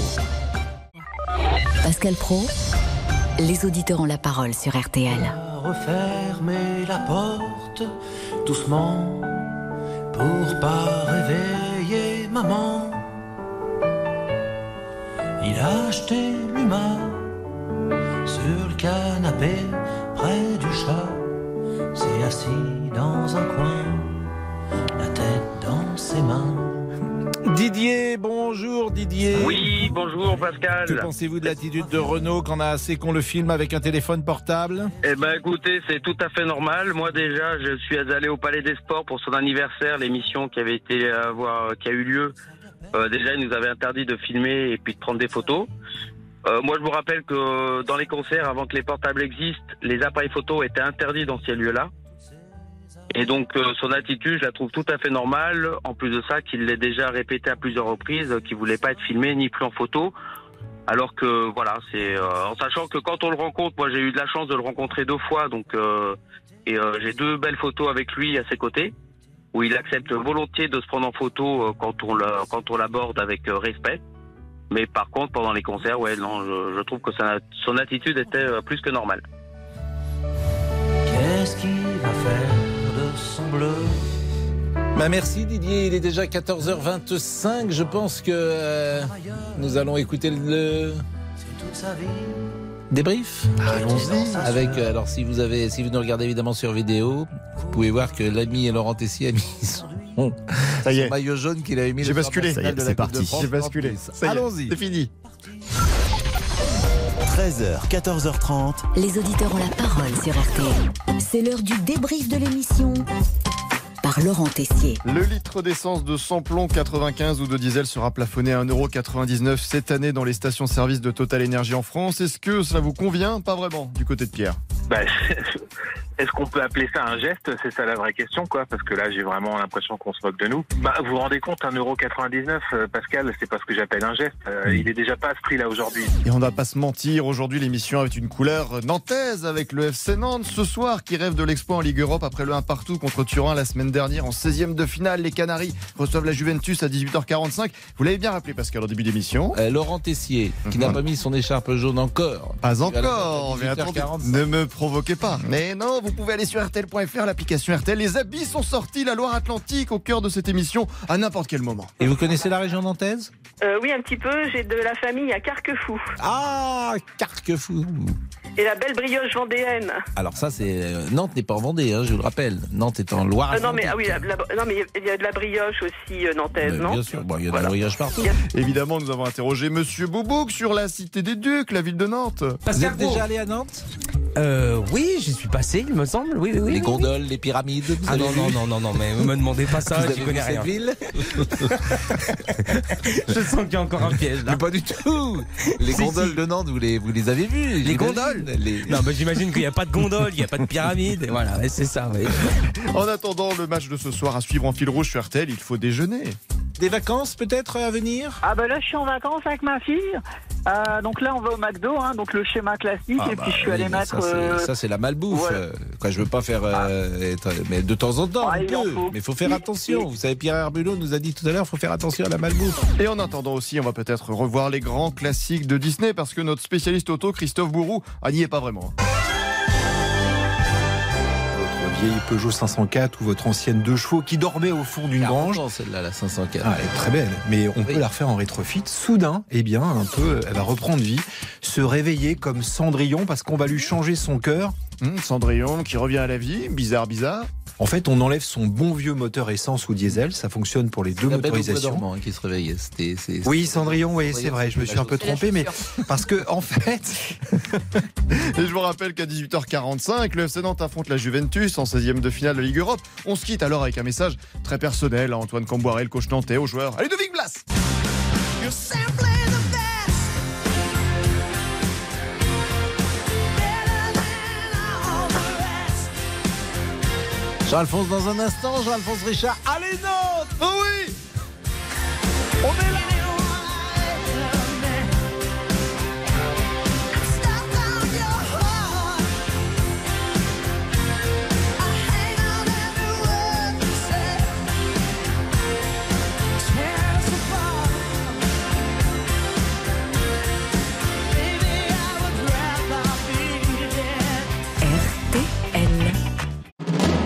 Pascal Pro, les auditeurs ont la parole sur RTL. refermer la porte doucement pour pas maman. Il a acheté l'humain sur le canapé, près du chat, s'est assis dans un coin, la tête dans ses mains. Didier, bonjour Didier. Oui, bonjour Pascal. Que pensez-vous de l'attitude de Renault qu'on a assez qu'on le filme avec un téléphone portable? Eh ben écoutez, c'est tout à fait normal. Moi déjà, je suis allé au Palais des Sports pour son anniversaire, l'émission qui avait été à voir, qui a eu lieu. Euh, déjà, il nous avait interdit de filmer et puis de prendre des photos. Euh, moi, je vous rappelle que dans les concerts, avant que les portables existent, les appareils photos étaient interdits dans ces lieux-là. Et donc, euh, son attitude, je la trouve tout à fait normale. En plus de ça, qu'il l'ait déjà répété à plusieurs reprises, qu'il voulait pas être filmé ni plus en photo. Alors que voilà, c'est euh, en sachant que quand on le rencontre, moi j'ai eu de la chance de le rencontrer deux fois, donc euh, et euh, j'ai deux belles photos avec lui à ses côtés, où il accepte volontiers de se prendre en photo euh, quand on le, quand on l'aborde avec euh, respect. Mais par contre, pendant les concerts, ouais, non, je, je trouve que son attitude était plus que normale. Bleu Bah merci Didier, il est déjà 14h25. Je pense que euh, nous allons écouter le toute sa vie débrief. Allons-y. Avec euh, alors si vous avez si vous nous regardez évidemment sur vidéo, vous pouvez voir que l'ami Laurent Tessier a mis son, Ça y est. son maillot jaune qu'il avait mis. J'ai basculé. de France J'ai basculé. Allons-y. C'est fini. 13h, 14h30. Les auditeurs ont la parole sur RTL. C'est l'heure du débrief de l'émission par Laurent Tessier. Le litre d'essence de samplon 95 ou de diesel sera plafonné à 1,99€ cette année dans les stations-service de Total Énergie en France. Est-ce que cela vous convient? Pas vraiment, du côté de Pierre. Bah, Est-ce qu'on peut appeler ça un geste? C'est ça la vraie question, quoi. Parce que là, j'ai vraiment l'impression qu'on se moque de nous. Bah, vous vous rendez compte, 1,99€, euh, Pascal, c'est pas ce que j'appelle un geste. Euh, Il est déjà pas à ce prix-là aujourd'hui. Et on ne va pas se mentir, aujourd'hui l'émission avait une couleur nantaise avec le FC Nantes ce soir qui rêve de l'exploit en Ligue Europe après le 1 partout contre Turin la semaine dernière en 16e de finale. Les Canaries reçoivent la Juventus à 18h45. Vous l'avez bien rappelé Pascal au début d'émission. Euh, Laurent Tessier, qui n'a pas mis son écharpe jaune encore. Pas encore, mais attendez, 18h45. ne me provoquez pas. Mais non, vous pouvez aller sur RTL.fr, l'application RTL. Les habits sont sortis, la Loire-Atlantique au cœur de cette émission à n'importe quel moment. Et vous connaissez la région nantaise? Euh, oui, un petit peu. J'ai de la famille à Carquefou. Ah, Carquefou. Et la belle brioche vendéenne. Alors ça, c'est euh, Nantes n'est pas en Vendée, hein, je vous le rappelle. Nantes est en Loire. Euh, non, mais, ah oui, la- la- non, mais il y a de la brioche aussi euh, nantaise, non Bien sûr, bon, il y a des voyages partout. Évidemment, nous avons interrogé Monsieur Boubouk sur la Cité des Ducs, la ville de Nantes. Vous êtes déjà allé à Nantes? Euh, oui, j'y suis passé, il me semble. Oui, oui, oui. Les oui, gondoles, les pyramides. Ah non, non, non, non, non, mais ne me demandez pas ça, avez connais rien. ville Je sens qu'il y a encore un piège là. Mais pas du tout. Les Si, gondoles si. de Nantes, vous les, vous les avez vues Les gondoles Les- Non, mais j'imagine qu'il n'y a pas de gondole, il n'y a pas de pyramide. Voilà, c'est ça. En attendant le match de ce soir à suivre en fil rouge sur RTL, il faut déjeuner. Des vacances peut-être à venir? Ah bah là je suis en vacances avec ma fille. Euh, donc là on va au McDo, hein, donc le schéma classique. Ah et bah puis je suis oui, allé mettre. ça, c'est- euh, ça, c'est la malbouffe. ouais. Quoi, je veux pas faire, euh, être- mais de temps en temps, Ah, on peut. faut. Mais il faut faire attention. Vous savez, Pierre Herbulot nous a dit tout à l'heure, il faut faire attention à la malbouffe. Et en attendant aussi, on va peut-être revoir les grands classiques de Disney parce que notre spécialiste auto, Christophe Bourou, ah, n'y est pas vraiment. Vieille Peugeot 504 ou votre ancienne deux chevaux qui dormait au fond d'une 40 grange. celle-là, la 504. Ah, elle est très belle, mais on peut la refaire en rétrofit. Soudain, eh bien, un peu, elle va reprendre vie, se réveiller comme Cendrillon parce qu'on va lui changer son cœur. Hum, Cendrillon qui revient à la vie, bizarre, bizarre. En fait, on enlève son bon vieux moteur essence ou diesel. Ça fonctionne pour les deux La motorisations. dormant hein, qui se réveillait. C'était, c'est- Oui, Cendrillon, oui, c'est vrai, je me suis un peu trompé, mais parce que, en fait, Et je vous rappelle qu'à 18h45, le FC Nantes affronte la Juventus en 16e de finale de Ligue Europe. On se quitte alors avec un message très personnel à Antoine Camboiré, le coach nantais, aux joueurs. Allez, de Blas Jean-Alphonse dans un instant, Jean-Alphonse Richard. Allez, Nantes Oh oui On est là